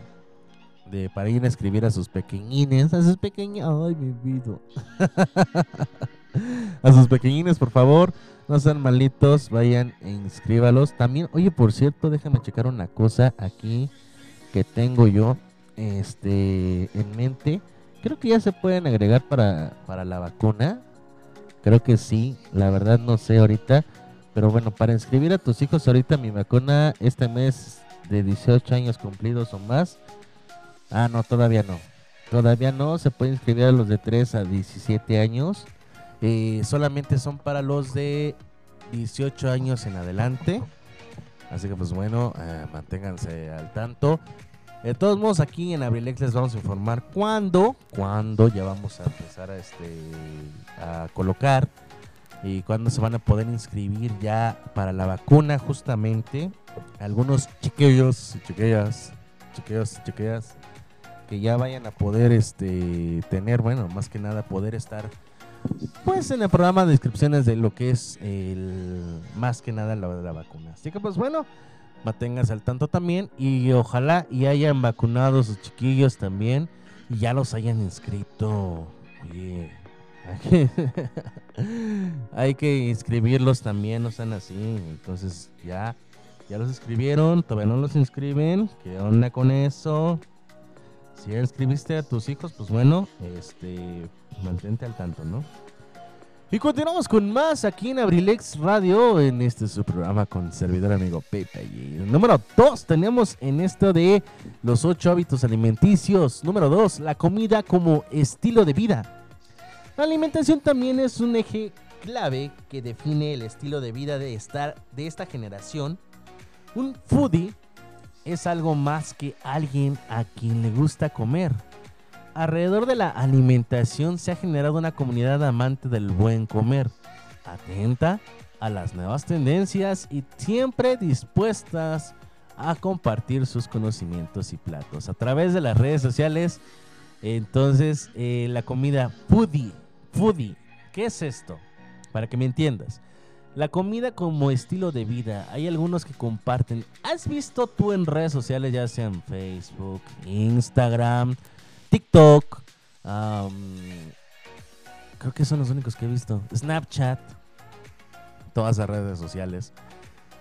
de, para ir a escribir a sus pequeñines, a sus pequeños, ay mi vida. a sus pequeñines, por favor, no sean malitos, vayan e inscríbalos. También, oye, por cierto, déjame checar una cosa aquí que tengo yo este en mente. Creo que ya se pueden agregar para, para la vacuna. Creo que sí, la verdad no sé ahorita. Pero bueno, para inscribir a tus hijos ahorita mi vacuna este mes de 18 años cumplidos o más. Ah, no, todavía no. Todavía no, se puede inscribir a los de 3 a 17 años. Eh, solamente son para los de 18 años en adelante. Así que pues bueno, eh, manténganse al tanto. De todos modos, aquí en Abrilex les vamos a informar cuándo, cuándo ya vamos a empezar a, este, a colocar y cuándo se van a poder inscribir ya para la vacuna justamente. Algunos chiquillos chiquillas, chiquillos chiquillas que ya vayan a poder este tener, bueno, más que nada poder estar pues en el programa de inscripciones de lo que es el más que nada la la vacuna. Así que pues bueno, manténganse al tanto también y ojalá y hayan vacunado a sus chiquillos también y ya los hayan inscrito. Hay que inscribirlos también, no sean así. Entonces ya, ya los inscribieron, todavía no los inscriben. ¿Qué onda con eso? Si ya inscribiste a tus hijos, pues bueno, este, mantente al tanto, ¿no? Y continuamos con más aquí en Abrilex Radio, en este su programa con servidor amigo Pepe. Y número 2 tenemos en esto de los ocho hábitos alimenticios. Número 2, la comida como estilo de vida. La alimentación también es un eje clave que define el estilo de vida de, estar, de esta generación. Un foodie es algo más que alguien a quien le gusta comer. Alrededor de la alimentación se ha generado una comunidad amante del buen comer, atenta a las nuevas tendencias y siempre dispuestas a compartir sus conocimientos y platos a través de las redes sociales. Entonces, eh, la comida foodie, foodie, ¿qué es esto? Para que me entiendas. La comida como estilo de vida. Hay algunos que comparten. ¿Has visto tú en redes sociales, ya sea en Facebook, Instagram, TikTok? creo que son los únicos que he visto. Snapchat. Todas las redes sociales.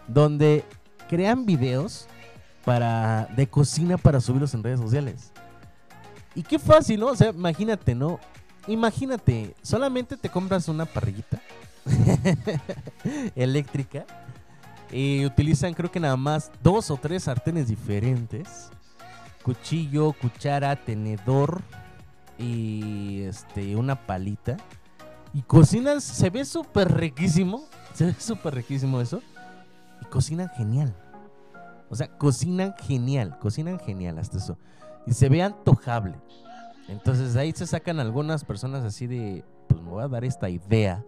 Donde crean videos para, de cocina para subirlos en redes sociales. Y qué fácil, ¿no? O sea, imagínate, ¿no? Imagínate, solamente te compras una parrillita eléctrica y utilizan creo que nada más dos o tres sartenes diferentes. Cuchillo, cuchara, tenedor y este una palita. Y cocinas, se ve súper riquísimo. Se ve súper riquísimo eso. Y cocinan genial. O sea, cocinan genial, cocinan genial hasta eso. Y se ve antojable. Entonces ahí se sacan algunas personas así de, pues me voy a dar esta idea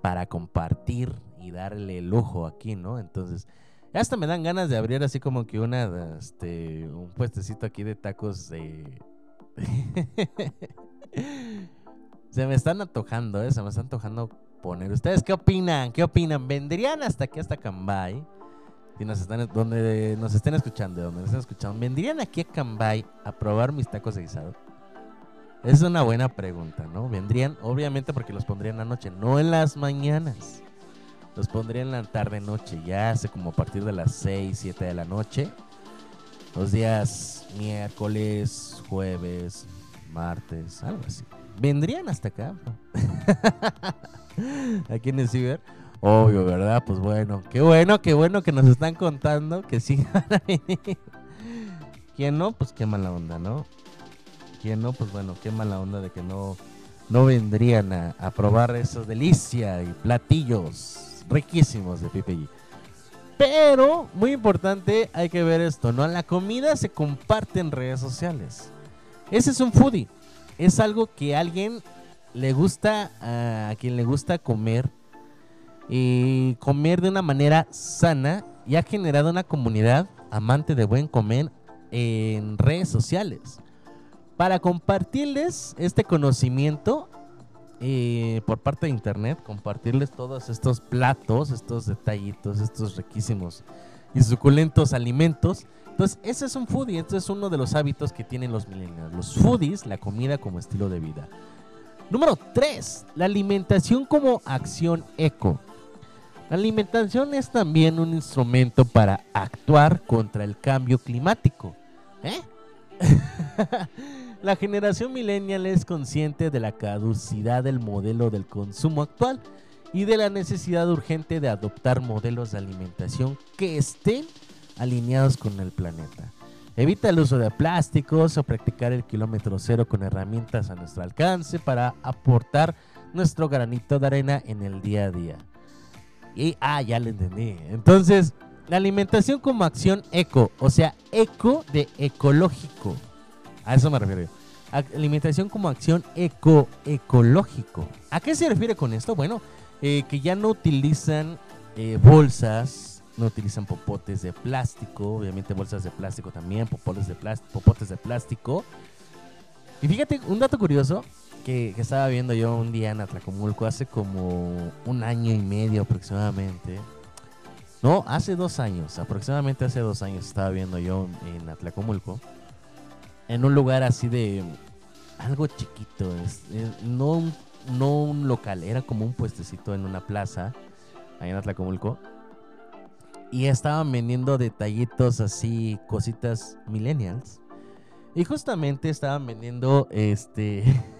para compartir y darle el ojo aquí, ¿no? Entonces, hasta me dan ganas de abrir así como que una, este, un puestecito aquí de tacos se me están antojando, ¿eh? Se me están antojando poner. ¿Ustedes qué opinan? ¿Qué opinan? ¿Vendrían hasta aquí, hasta Cambay? Si nos están, donde nos estén escuchando, donde nos estén escuchando, ¿vendrían aquí a Cambay a probar mis tacos de guisado? Es una buena pregunta, ¿no? Vendrían, obviamente porque los pondrían anoche, no en las mañanas. Los pondría en la tarde noche, ya hace como a partir de las 6, 7 de la noche. Los días miércoles, jueves, martes, algo así. Vendrían hasta acá. Aquí en el ciber. Obvio, ¿verdad? Pues bueno, qué bueno, qué bueno que nos están contando que sí van a venir. ¿Quién no? Pues qué mala onda, ¿no? ¿Quién no? Pues bueno, qué mala onda de que no, no vendrían a, probar esos delicia y platillos riquísimos de Pipe G. Pero, muy importante, hay que ver esto, ¿no? La comida se comparte en redes sociales. Ese es un foodie. Es algo que a alguien le gusta, a quien le gusta comer y comer de una manera sana y ha generado una comunidad amante de buen comer en redes sociales. Para compartirles este conocimiento eh, por parte de internet, compartirles todos estos platos, estos detallitos, estos riquísimos y suculentos alimentos. Entonces, ese es un foodie, este es uno de los hábitos que tienen los millennials. Los foodies, la comida como estilo de vida. Número 3, la alimentación como acción eco. La alimentación es también un instrumento para actuar contra el cambio climático. ¿Eh? La generación millennial es consciente de la caducidad del modelo del consumo actual y de la necesidad urgente de adoptar modelos de alimentación que estén alineados con el planeta. Evita el uso de plásticos o practicar el kilómetro cero con herramientas a nuestro alcance para aportar nuestro granito de arena en el día a día. Y, ah, ya le entendí. Entonces, la alimentación como acción eco, o sea, eco de ecológico. A eso me refiero. Alimentación como acción eco-ecológico. ¿A qué se refiere con esto? Bueno, eh, que ya no utilizan eh, bolsas, no utilizan popotes de plástico, obviamente bolsas de plástico también, popotes de, plástico, popotes de plástico. Y fíjate, un dato curioso que, que, estaba viendo yo un día en Atlacomulco hace como un año y medio aproximadamente. No, hace dos años, aproximadamente hace dos años estaba viendo yo en Atlacomulco en un lugar así de algo chiquito, no, un, no un local, era como un puestecito en una plaza, ahí en Atlacomulco. Y estaban vendiendo detallitos así, cositas millennials. Y justamente estaban vendiendo este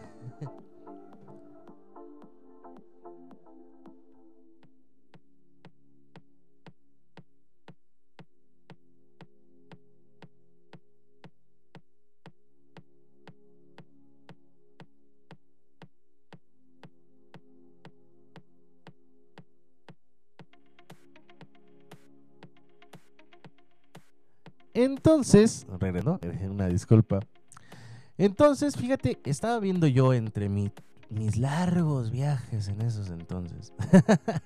Entonces, regresó, una disculpa. Entonces, fíjate, estaba viendo yo entre mis largos viajes en esos entonces,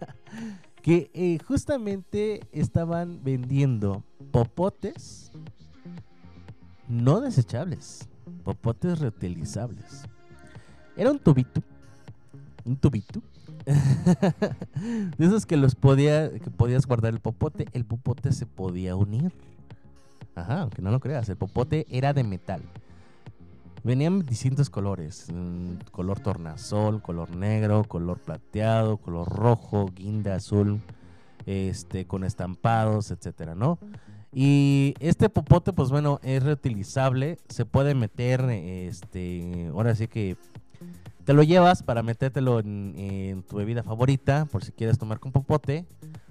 que eh, justamente estaban vendiendo popotes no desechables, popotes reutilizables. Era un tubito, un tubito, de esos que los podía, que podías guardar el popote, el popote se podía unir Ajá, aunque no lo creas, el popote era de metal. Venían distintos colores, mm, color tornasol, color negro, color plateado, color rojo, guinda azul, este, con estampados, etcétera, ¿no? Y este popote, pues bueno, es reutilizable, se puede meter, este, ahora sí que te lo llevas para metértelo en, en tu bebida favorita, por si quieres tomar con popote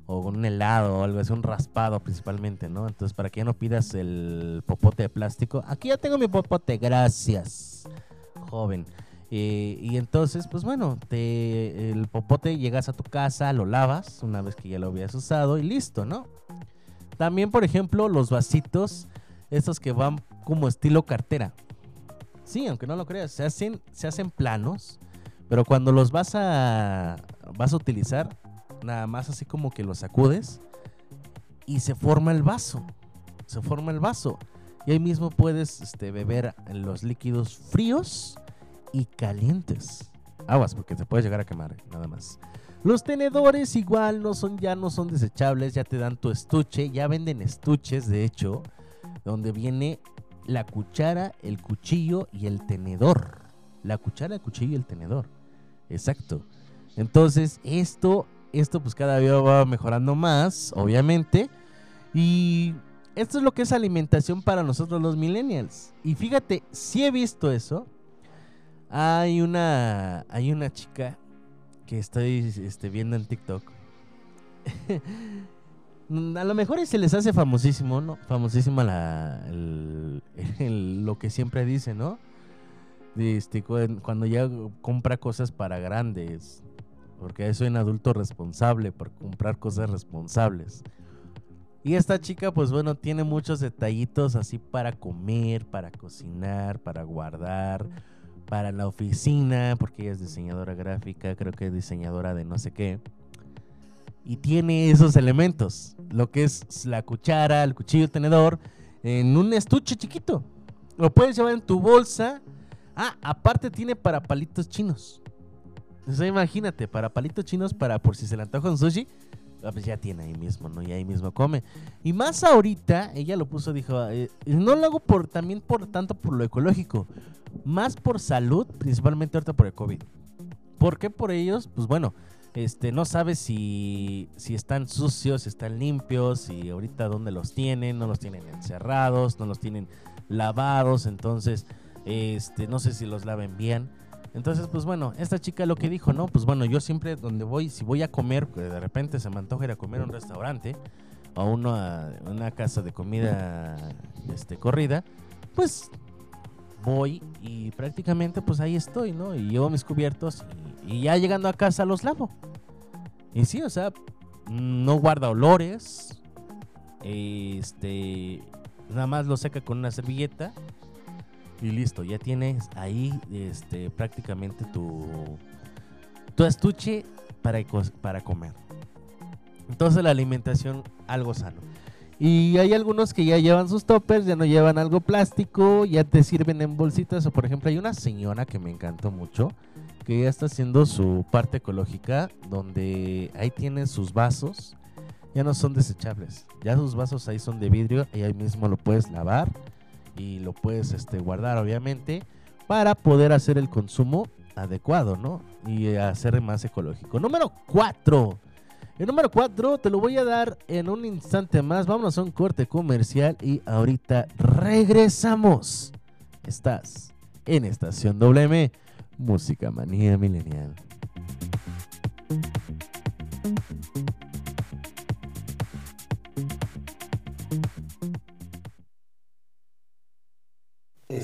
o con un helado o algo así, un raspado principalmente, ¿no? Entonces, para que ya no pidas el popote de plástico, aquí ya tengo mi popote, gracias, joven. Y entonces, pues bueno, el popote llegas a tu casa, lo lavas una vez que ya lo habías usado y listo, ¿no? También, por ejemplo, los vasitos, estos que van como estilo cartera. Sí, aunque no lo creas, se hacen, se hacen planos, pero cuando los vas a, vas a utilizar, nada más así como que los sacudes y se forma el vaso. Se forma el vaso. Y ahí mismo puedes este, beber los líquidos fríos y calientes. Aguas, porque te puedes llegar a quemar, nada más. Los tenedores igual no son, ya no son desechables, ya te dan tu estuche, ya venden estuches, de hecho, donde viene la cuchara, el cuchillo y el tenedor. La cuchara, el cuchillo y el tenedor. Exacto. Entonces, esto, esto pues cada día va mejorando más, obviamente. Y esto es lo que es alimentación para nosotros los millennials. Y fíjate, si he visto eso. Hay una, hay una chica que estoy este, viendo en TikTok. A lo mejor se les hace famosísimo, ¿no? Famosísima la, lo que siempre dice, ¿no? Este, cuando ya compra cosas para grandes. Porque soy un adulto responsable por comprar cosas responsables. Y esta chica, pues bueno, tiene muchos detallitos así para comer, para cocinar, para guardar, para la oficina, porque ella es diseñadora gráfica, creo que es diseñadora de no sé qué. Y tiene esos elementos, lo que es la cuchara, el cuchillo, el tenedor, en un estuche chiquito. Lo puedes llevar en tu bolsa. Ah, aparte tiene para palitos chinos. O imagínate, para palitos chinos, para por si se le antoja un sushi, ah, pues ya tiene ahí mismo, ¿no? Y ahí mismo come. Y más ahorita, ella lo puso, dijo, eh, no lo hago por, también por tanto por lo ecológico, más por salud, principalmente ahorita por el COVID. ¿Por qué por ellos? Pues bueno, este, no sabes si, si están sucios, si están limpios, si ahorita dónde los tienen, no los tienen encerrados, no los tienen lavados, entonces, este, no sé si los laven bien. Entonces, pues bueno, esta chica lo que dijo, ¿no? Pues bueno, yo siempre donde voy, si voy a comer, de repente se me antoja ir a comer a un restaurante o una, una casa de comida este, corrida, pues voy y prácticamente pues ahí estoy, ¿no? Y llevo mis cubiertos y, ya llegando a casa los lavo. Y sí, o sea, no guarda olores. Este, nada más lo seca con una servilleta y listo, ya tienes ahí este prácticamente tu tu estuche para para comer. Entonces la alimentación algo sano. Y hay algunos que ya llevan sus toppers, ya no llevan algo plástico, ya te sirven en bolsitas. O por ejemplo, hay una señora que me encantó mucho, que ya está haciendo su parte ecológica, donde ahí tiene sus vasos, ya no son desechables. Ya sus vasos ahí son de vidrio y ahí mismo lo puedes lavar y lo puedes este, guardar, obviamente, para poder hacer el consumo adecuado, ¿no? Y hacer más ecológico. Número 4 el número 4 te lo voy a dar en un instante más. Vámonos a un corte comercial y ahorita regresamos. Estás en Estación WM, Música Manía Milenial.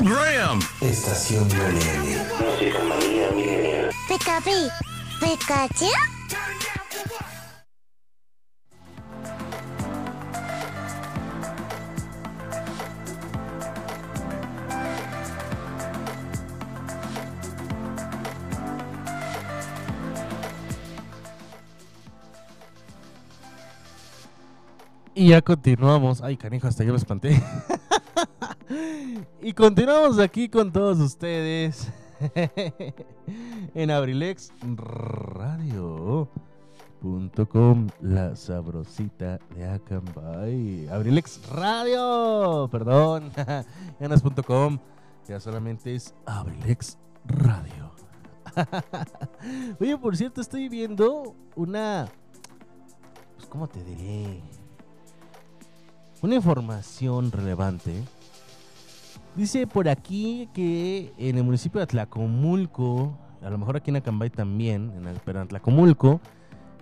Program. Estación Millennial. Música manía milenial. Pikapi, Pikachu. Y ya continuamos. Ay, canijo, hasta yo me espanté. y continuamos aquí con todos ustedes en Abrilex Radio.com, la sabrosita de Acambay. Abrilex Radio, perdón, ya no ya solamente es Abrilex Radio. Oye, por cierto, estoy viendo una. Pues, ¿cómo te diré? Una información relevante. Dice por aquí que en el municipio de Atlacomulco, a lo mejor aquí en Acambay también, en pero en Atlacomulco,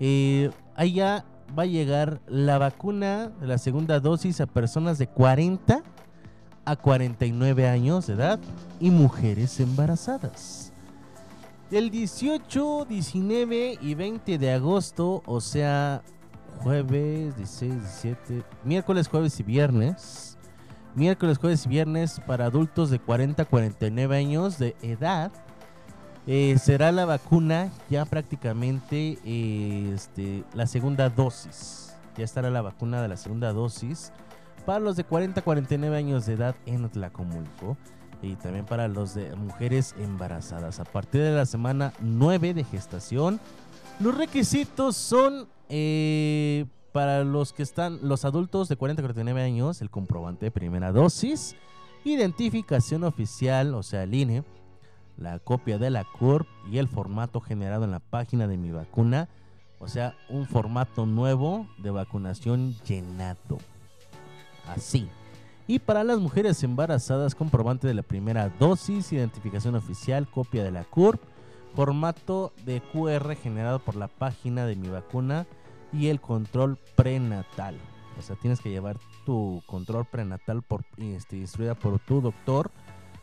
eh, allá va a llegar la vacuna de la segunda dosis a personas de 40 a 49 años de edad y mujeres embarazadas. El 18, 19 y 20 de agosto, o sea, jueves, 16, 17, miércoles, jueves y viernes. Miércoles, jueves y viernes para adultos de 40 a 49 años de edad. eh, será la vacuna ya prácticamente eh, este, la segunda dosis. Ya estará la vacuna de la segunda dosis para los de 40 a 49 años de edad en Tlacomulco y también para los de mujeres embarazadas. A partir de la semana 9 de gestación, los requisitos son eh, para los que están, los adultos de 40 a 49 años, el comprobante de primera dosis, identificación oficial, o sea, el INE, la copia de la CURP y el formato generado en la página de mi vacuna, o sea, un formato nuevo de vacunación llenado. Así. Y para las mujeres embarazadas, comprobante de la primera dosis, identificación oficial, copia de la CURP, formato de QR generado por la página de mi vacuna y el control prenatal. O sea, tienes que llevar tu control prenatal por, este, instruida por tu doctor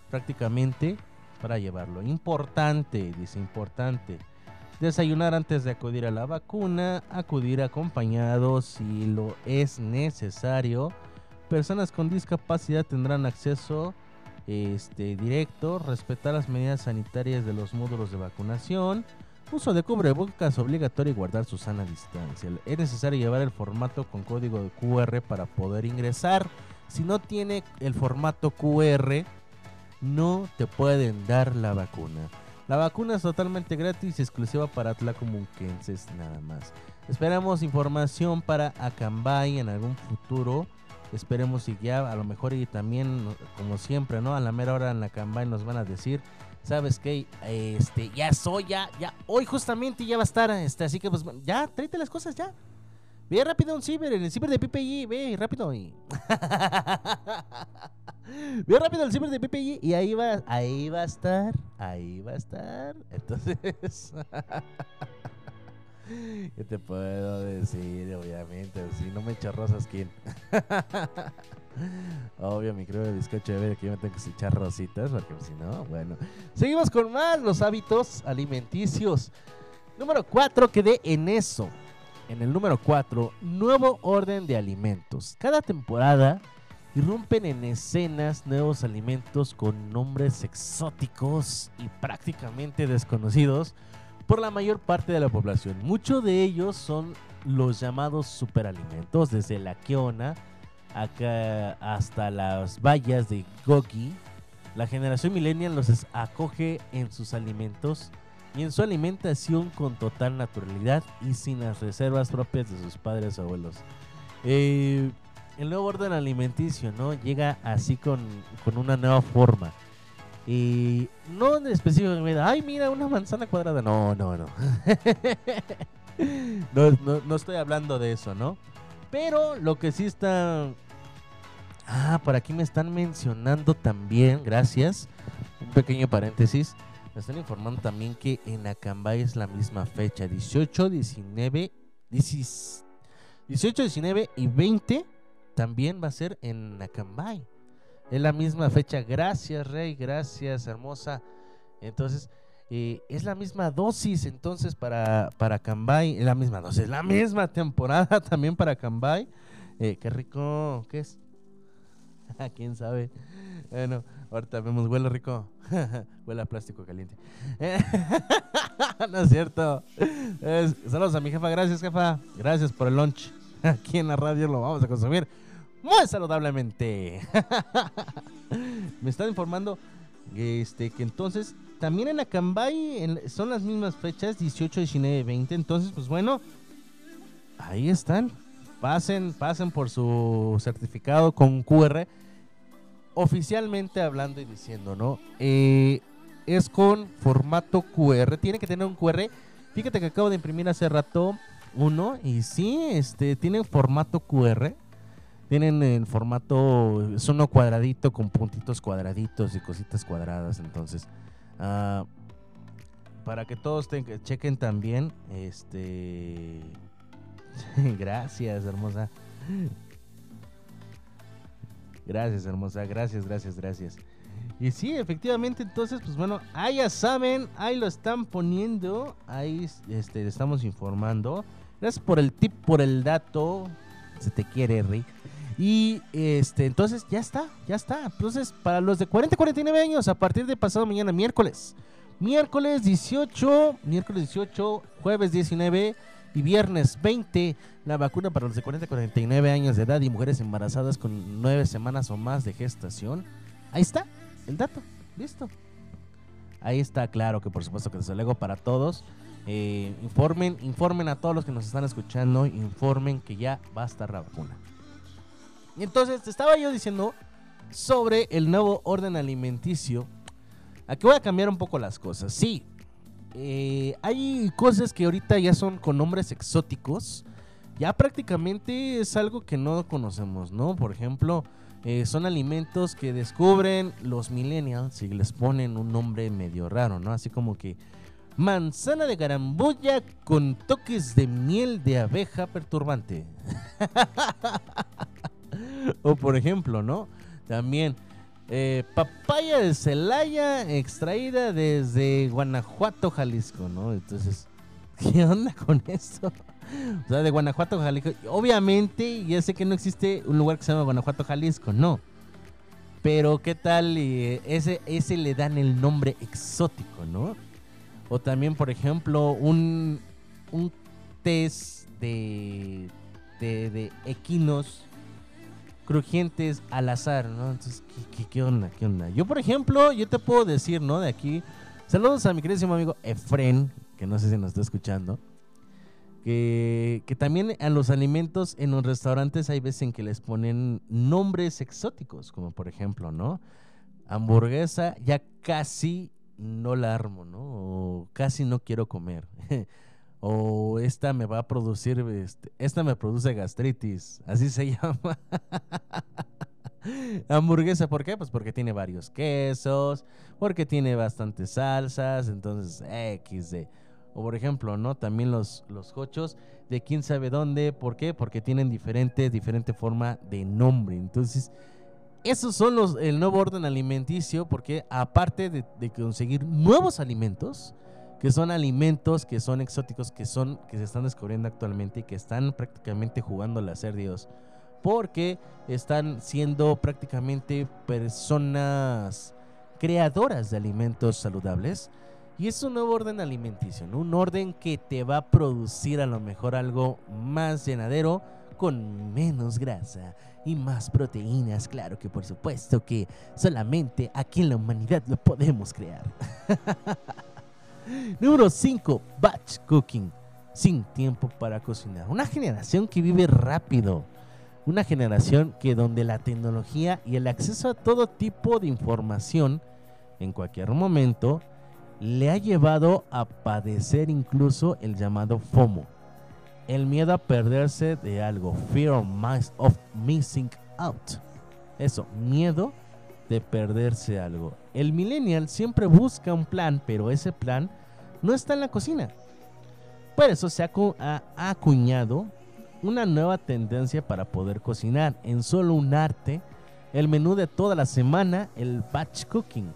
prácticamente para llevarlo. Importante, dice importante. Desayunar antes de acudir a la vacuna, acudir acompañado si lo es necesario. Personas con discapacidad tendrán acceso este, directo, respetar las medidas sanitarias de los módulos de vacunación, uso de cubrebocas obligatorio y guardar su sana distancia. Es necesario llevar el formato con código de QR para poder ingresar. Si no tiene el formato QR, no te pueden dar la vacuna. La vacuna es totalmente gratis y exclusiva para tlacomunquenses nada más. Esperamos información para Acambay en algún futuro. Esperemos y ya a lo mejor y también como siempre, ¿no? A la mera hora en Acambay nos van a decir, ¿sabes qué? Este, ya soy, ya, ya, hoy justamente ya va a estar, este, así que pues ya, tráete las cosas ya. Ve rápido un ciber, en el ciber de PPI, ve rápido y... ve rápido al ciber de PPI y ahí va, ahí va a estar, ahí va a estar. Entonces... ¿Qué te puedo decir? Obviamente, si no me echa rosas, ¿quién? Obvio, mi creo de bizcocho de que yo me tengo que echar rositas, porque si no, bueno. Seguimos con más los hábitos alimenticios. Número 4, quedé en eso. En el número 4, nuevo orden de alimentos. Cada temporada irrumpen en escenas nuevos alimentos con nombres exóticos y prácticamente desconocidos por la mayor parte de la población. Muchos de ellos son los llamados superalimentos, desde la quiona acá hasta las bayas de Gogi. La generación millennial los acoge en sus alimentos y en su alimentación con total naturalidad y sin las reservas propias de sus padres o abuelos. Eh, el nuevo orden alimenticio, ¿no? Llega así con, con una nueva forma. Y no en específicamente, ay, mira, una manzana cuadrada. No, no, no. no, no. No estoy hablando de eso, ¿no? Pero lo que sí está... Ah, por aquí me están mencionando también, gracias. Un pequeño paréntesis. Me están informando también que en Acambay es la misma fecha, 18, 19, 18, 19 y 20 también va a ser en Acambay. Es la misma fecha. Gracias, Rey. Gracias, hermosa. Entonces, eh, es la misma dosis entonces para, para Cambay. Es la misma dosis. La misma temporada también para Cambay. Eh, qué rico. ¿Qué es? ¿Quién sabe? Bueno, ahorita vemos. Huele rico. Huele a plástico caliente. no es cierto. saludos a mi jefa. Gracias, jefa. Gracias por el lunch. Aquí en la radio lo vamos a consumir muy saludablemente. Me están informando este, que entonces también en Acambay son las mismas fechas, 18, 19, 20. Entonces, pues bueno, ahí están. Pasen, pasen por su certificado con QR. Oficialmente hablando y diciendo, ¿no? Eh, es con formato QR. Tiene que tener un QR. Fíjate que acabo de imprimir hace rato uno. Y sí, este, tiene formato QR. Tienen el formato, es uno cuadradito con puntitos cuadraditos y cositas cuadradas. Entonces, ah, para que todos chequen también, este... gracias, hermosa. Gracias, hermosa. Gracias, gracias, gracias. Y sí, efectivamente, entonces, pues bueno, ahí ya saben, ahí lo están poniendo, ahí este, estamos informando. Gracias por el tip, por el dato. Se te quiere, Rick. Y este, entonces ya está, ya está. Entonces, para los de 40 49 años, a partir de pasado mañana, miércoles. Miércoles 18, miércoles 18, jueves 19 y viernes 20, la vacuna para los de 40 49 años de edad y mujeres embarazadas con 9 semanas o más de gestación. Ahí está, el dato, listo. Ahí está, claro que por supuesto que desde luego para todos. Eh, informen, informen a todos los que nos están escuchando, informen que ya va a estar la vacuna. Entonces te estaba yo diciendo sobre el nuevo orden alimenticio. Aquí voy a cambiar un poco las cosas. Sí, eh, hay cosas que ahorita ya son con nombres exóticos. Ya prácticamente es algo que no conocemos, ¿no? Por ejemplo, eh, son alimentos que descubren los millennials y les ponen un nombre medio raro, ¿no? Así como que manzana de garamboya con toques de miel de abeja perturbante. o por ejemplo, ¿no? También eh, papaya de Celaya extraída desde Guanajuato, Jalisco, ¿no? Entonces, ¿qué onda con eso? O sea, de Guanajuato, Jalisco. Obviamente, ya sé que no existe un lugar que se llama Guanajuato, Jalisco, no. Pero qué tal ese, ese le dan el nombre exótico, ¿no? O también, por ejemplo, un, un test de, de equinos crujientes al azar, ¿no? Entonces, ¿qué, onda? ¿Qué onda? Yo, por ejemplo, yo te puedo decir, ¿no? De aquí, saludos a mi querido amigo Efren, que no sé si nos está escuchando, que, que también a los alimentos en los restaurantes hay veces en que les ponen nombres exóticos, como por ejemplo, ¿no? Hamburguesa, ya casi no la armo, ¿no? O casi no quiero comer. o esta me va a producir, este, esta me produce gastritis, así se llama. Hamburguesa, ¿por qué? Pues porque tiene varios quesos, porque tiene bastantes salsas, entonces XD. O por ejemplo, ¿no? También los, los hochos de quién sabe dónde, ¿por qué? Porque tienen diferente, diferente forma de nombre. Entonces, esos son los, el nuevo orden alimenticio, porque aparte de, de conseguir nuevos alimentos, que son alimentos que son exóticos, que son que se están descubriendo actualmente y que están prácticamente jugando a ser Dios, porque están siendo prácticamente personas creadoras de alimentos saludables. Y es un nuevo orden alimenticio, un orden que te va a producir a lo mejor algo más llenadero, con menos grasa y más proteínas. Claro que por supuesto que solamente aquí en la humanidad lo podemos crear. Número 5, batch cooking. Sin tiempo para cocinar. Una generación que vive rápido. Una generación que donde la tecnología y el acceso a todo tipo de información en cualquier momento le ha llevado a padecer incluso el llamado FOMO. El miedo a perderse de algo. Fear of, mis- of missing out. Eso, miedo de perderse algo. El millennial siempre busca un plan, pero ese plan no está en la cocina. Por eso se ha, acu- ha- ha acuñado una nueva tendencia para poder cocinar en solo un arte, el menú de toda la semana, el batch cooking.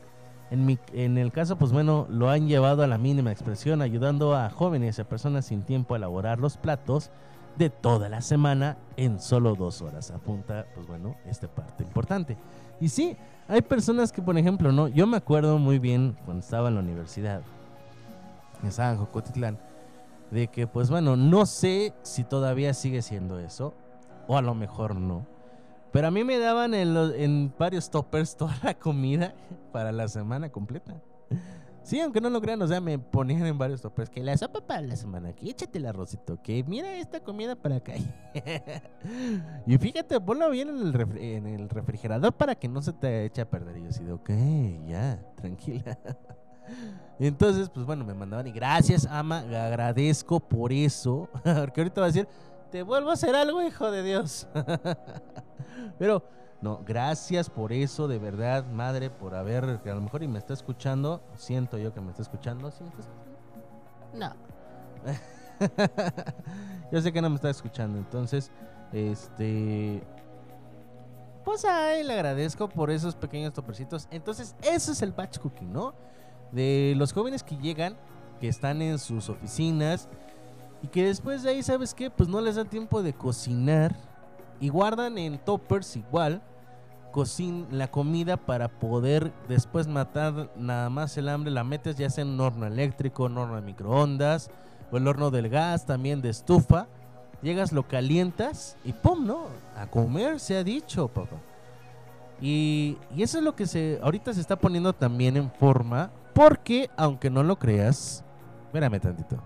En, mi- el caso, pues bueno, lo han llevado a la mínima expresión, ayudando a jóvenes y a personas sin tiempo a elaborar los platos de toda la semana en solo dos horas. Apunta, pues bueno, esta parte importante. Y sí, hay personas que, por ejemplo, no, yo me acuerdo muy bien cuando estaba en la universidad, en Jocotitlán, de que, pues bueno, no sé si todavía sigue siendo eso, o a lo mejor no. Pero a mí me daban en, los- en varios toppers toda la comida para la semana completa. Sí, aunque no lo crean, o sea, me ponían en varios toppers que la sopa para la semana, aquí échate el arrocito, que mira esta comida para acá. y fíjate, ponlo bien en el, en el refrigerador para que no se te eche a perder. Y yo así de, ok, ya, tranquila. Entonces, pues bueno, me mandaban y gracias, ama, agradezco por eso. Porque ahorita va a decir, te vuelvo a hacer algo, hijo de Dios. Pero, no, gracias por eso, de verdad, madre, por haber, que a lo mejor y me está escuchando. Siento yo que me está escuchando. ¿Sí me está escuchando? No. yo sé que no me está escuchando, entonces, este. Pues ahí le agradezco por esos pequeños topercitos. Entonces, eso es el batch cooking, ¿no? De los jóvenes que llegan, que están en sus oficinas y que después de ahí, ¿sabes qué? Pues no les da tiempo de cocinar y guardan en toppers igual cocin la comida para poder después matar nada más el hambre. La metes ya sea en un horno eléctrico, un horno de microondas o el horno del gas, también de estufa. Llegas, lo calientas y ¡pum! ¿no? A comer, se ha dicho, papá. Y, y eso es lo que se ahorita se está poniendo también en forma. Porque, aunque no lo creas, espérame tantito.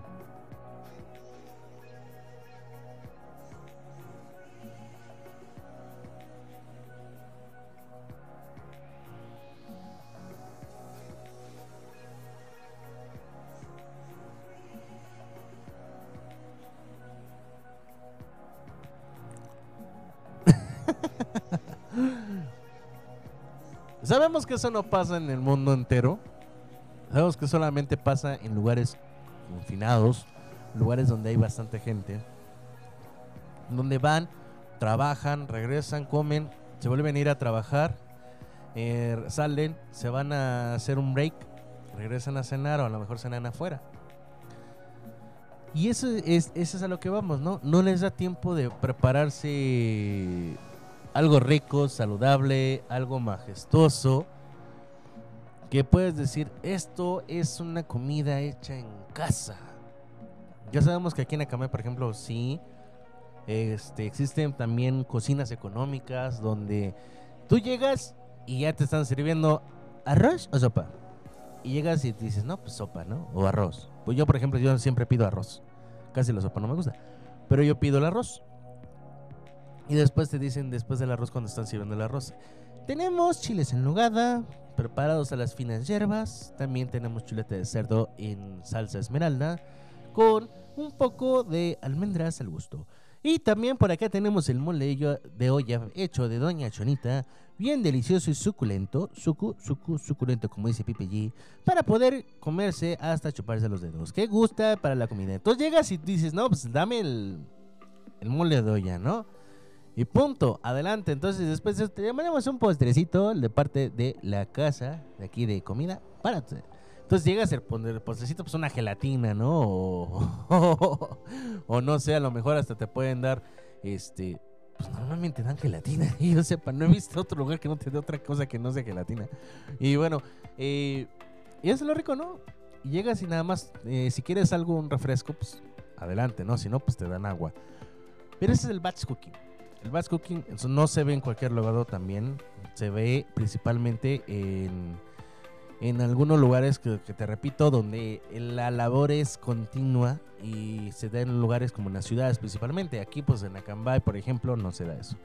Sabemos que eso no pasa en el mundo entero. Sabemos que solamente pasa en lugares confinados, lugares donde hay bastante gente. Donde van, trabajan, regresan, comen, se vuelven a ir a trabajar, eh, salen, se van a hacer un break, regresan a cenar o a lo mejor cenan afuera. Y eso es, eso es a lo que vamos, ¿no? No les da tiempo de prepararse algo rico, saludable, algo majestuoso. Que puedes decir, esto es una comida hecha en casa. Ya sabemos que aquí en Acamay, por ejemplo, sí, este, existen también cocinas económicas donde tú llegas y ya te están sirviendo arroz o sopa. Y llegas y dices, no, pues sopa, ¿no? O arroz. Pues yo, por ejemplo, yo siempre pido arroz. Casi la sopa no me gusta. Pero yo pido el arroz. Y después te dicen, después del arroz, cuando están sirviendo el arroz. Tenemos chiles en nogada, preparados a las finas hierbas. También tenemos chuleta de cerdo en salsa esmeralda, con un poco de almendras al gusto. Y también por acá tenemos el mole de olla hecho de Doña Chonita, bien delicioso y suculento, sucu, sucu, suculento como dice Pipe G, para poder comerse hasta chuparse los dedos. ¿Qué gusta para la comida? Entonces llegas y dices, no, pues dame el, el mole de olla, ¿no? Y punto, adelante. Entonces después te llamaremos un postrecito de parte de la casa de aquí de comida. Párate. Entonces llegas a poner el postrecito, pues una gelatina, ¿no? O, o no sé, a lo mejor hasta te pueden dar, este, pues normalmente dan gelatina. Y yo sepa, no he visto otro lugar que no te dé otra cosa que no sea gelatina. Y bueno, eh, y eso es lo rico, ¿no? Y llegas y nada más, eh, si quieres algo, un refresco, pues adelante, ¿no? Si no, pues te dan agua. Pero ese es el batch cooking. El batch cooking no se ve en cualquier lugar también. Se ve principalmente en, en algunos lugares que, que te repito, donde la labor es continua y se da en lugares como en las ciudades principalmente. Aquí pues en Acambay, por ejemplo, no se da eso.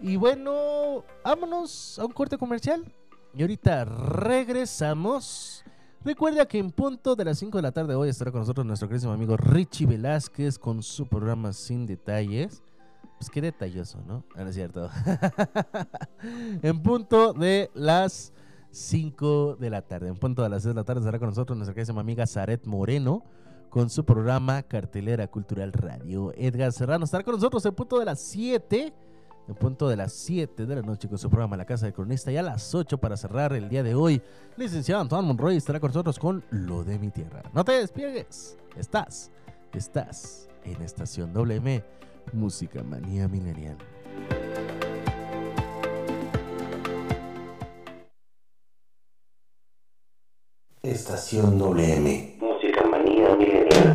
Y bueno, vámonos a un corte comercial. Y ahorita regresamos. Recuerda que en punto de las 5 de la tarde hoy estará con nosotros nuestro querido amigo Richie Velázquez con su programa Sin Detalles. Pues qué detalloso, ¿no? Ahora es cierto. en punto de las 5 de la tarde. En punto de las 6 de la tarde estará con nosotros nuestra querida amiga Zaret Moreno con su programa Cartelera Cultural Radio. Edgar Serrano estará con nosotros en punto de las 7 en punto de las 7 de la noche con su programa La Casa del Cronista y a las 8 para cerrar el día de hoy. Licenciado Antoine Monroy estará con nosotros con Lo de mi tierra. No te despiegues. Estás, estás en Estación WM, Música Manía Milenial. Estación WM. Música manía milenial.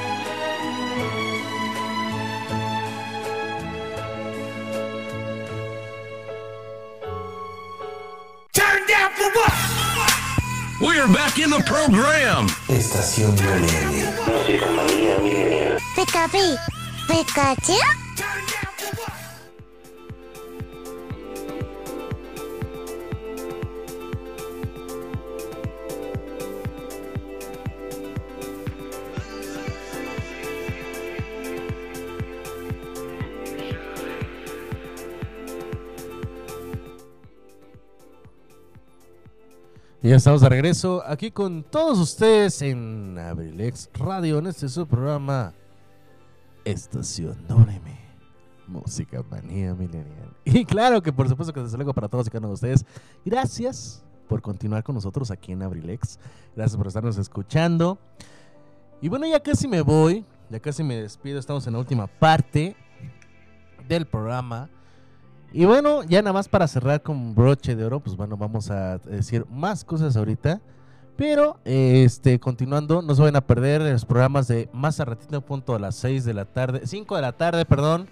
We're back in the program. Estación WM. Música manía milenial. Pika Pi, ya estamos de regreso aquí con todos ustedes en Abrilex Radio, en este su programa Estación WM, Música Manía Millennial. Y claro que por supuesto que desde luego para todos y cada uno de ustedes, gracias por continuar con nosotros aquí en Abrilex, gracias por estarnos escuchando. Y bueno, ya casi me voy, ya casi me despido, estamos en la última parte del programa. Y bueno, ya nada más para cerrar con broche de oro, pues bueno, vamos a decir más cosas ahorita. Pero, este, continuando, no se vayan a perder los programas de más a ratito, punto a las 6 de la tarde, 5 de la tarde, perdón,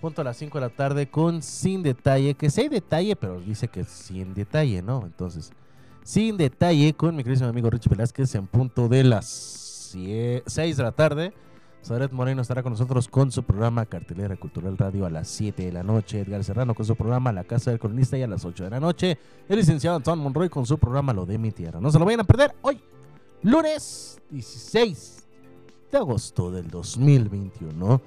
punto a las 5 de la tarde con Sin Detalle, que sí hay detalle, pero dice que sin detalle, ¿no? Entonces, Sin Detalle con mi querido amigo Richie Velázquez en punto de las 6 de la tarde. Saret Moreno estará con nosotros con su programa Cartelera Cultural Radio a las 7 de la noche. Edgar Serrano con su programa La Casa del Cronista y a las 8 de la noche. El licenciado Antoine Monroy con su programa Lo de mi Tierra. No se lo vayan a perder hoy, lunes 16 de agosto del 2021.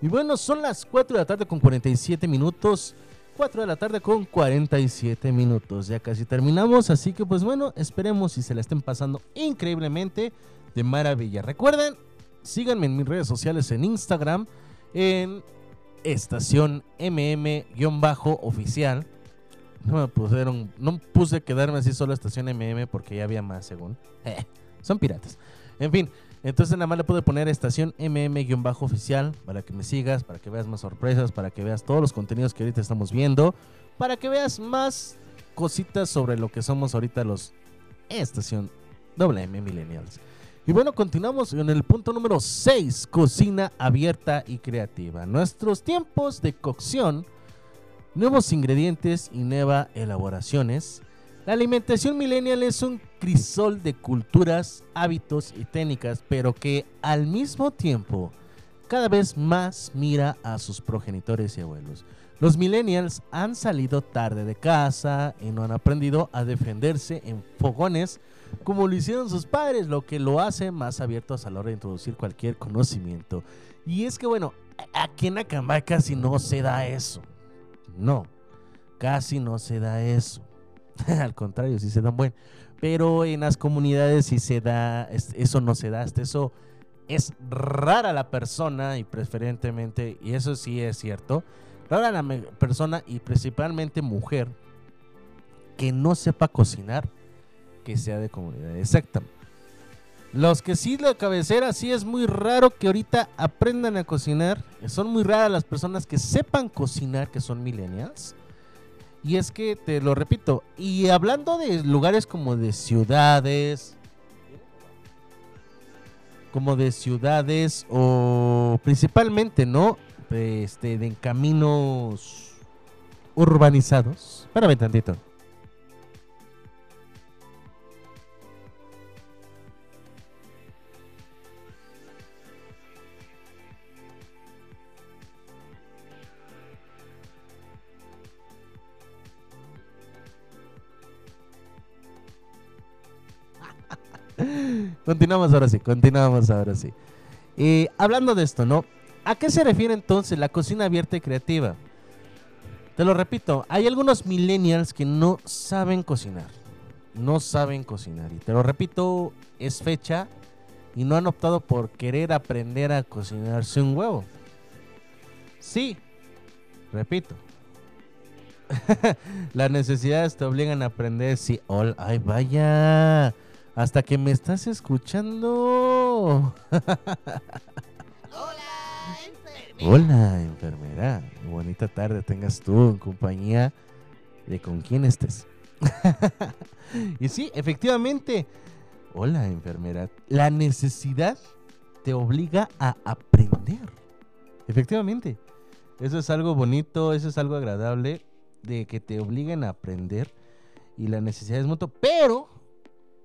Y bueno, son las 4 de la tarde con 47 minutos. 4 de la tarde con 47 minutos. Ya casi terminamos, así que pues bueno, esperemos si se la estén pasando increíblemente de maravilla. Recuerden, síganme en mis redes sociales en Instagram, en estación mm-oficial. No me pusieron, no puse quedarme así solo estación mm porque ya había más según. Eh, son piratas. En fin, entonces nada más le puedo poner estación mm-oficial para que me sigas, para que veas más sorpresas, para que veas todos los contenidos que ahorita estamos viendo, para que veas más cositas sobre lo que somos ahorita los estación WM Millennials. Y bueno, continuamos en el punto número 6, cocina abierta y creativa. Nuestros tiempos de cocción, nuevos ingredientes y nuevas elaboraciones. La alimentación millennial es un crisol de culturas, hábitos y técnicas, pero que al mismo tiempo cada vez más mira a sus progenitores y abuelos. Los millennials han salido tarde de casa y no han aprendido a defenderse en fogones como lo hicieron sus padres, lo que lo hace más abiertos a la hora de introducir cualquier conocimiento. Y es que bueno, aquí en Acambay casi no se da eso. No, casi no se da eso. Al contrario, sí se dan buen. Pero en las comunidades sí se da, eso no se da, hasta eso es rara la persona y preferentemente, y eso sí es cierto, rara la persona y principalmente mujer que no sepa cocinar que sea de comunidad. Exactamente. Los que sí la cabecera, sí es muy raro que ahorita aprendan a cocinar. Son muy raras las personas que sepan cocinar, que son millennials. Y es que, te lo repito, y hablando de lugares como de ciudades, como de ciudades o principalmente, ¿no? Este, de caminos urbanizados. Espérame tantito. Continuamos ahora sí, continuamos ahora sí. Hablando de esto, ¿no? ¿A qué se refiere entonces la cocina abierta y creativa? Te lo repito, hay algunos millennials que no saben cocinar. No saben cocinar. Y te lo repito, es fecha y no han optado por querer aprender a cocinarse un huevo. Sí, repito. Las necesidades te obligan a aprender. Sí, ay, vaya. Hasta que me estás escuchando. Hola, enfermera. Bonita tarde tengas tú en compañía de con quién estés. y sí, efectivamente. Hola, enfermera. La necesidad te obliga a aprender. Efectivamente. Eso es algo bonito, eso es algo agradable de que te obliguen a aprender y la necesidad es mutua. Pero,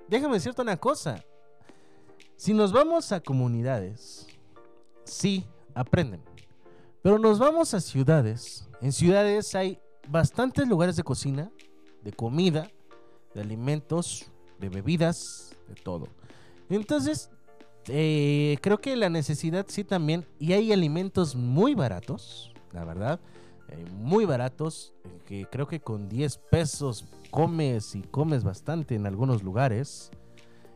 déjame decirte una cosa. Si nos vamos a comunidades, sí, aprenden. Pero nos vamos a ciudades. En ciudades hay bastantes lugares de cocina, de comida, de alimentos, de bebidas, de todo. Entonces, eh, creo que la necesidad sí también. Y hay alimentos muy baratos, la verdad. eh, muy baratos. eh, que creo que con 10 pesos comes y comes bastante en algunos lugares.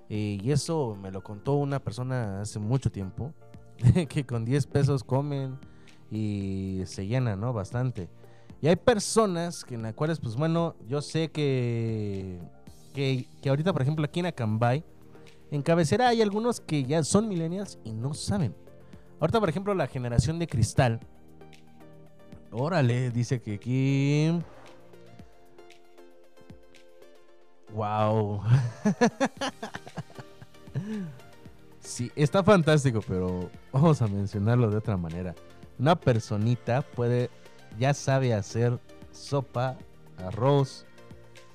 eh, y eso me lo contó una persona hace mucho tiempo. que con 10 pesos comen y se llenan, ¿no? Bastante. Y hay personas que en las cuales, pues bueno, yo sé que, que, que ahorita, por ejemplo, aquí en Acambay, en cabecera hay algunos que ya son millennials y no saben. Ahorita, por ejemplo, la generación de cristal. Órale, dice que aquí. Wow. sí, está fantástico, pero vamos a mencionarlo de otra manera. Una personita puede, ya sabe hacer sopa, arroz,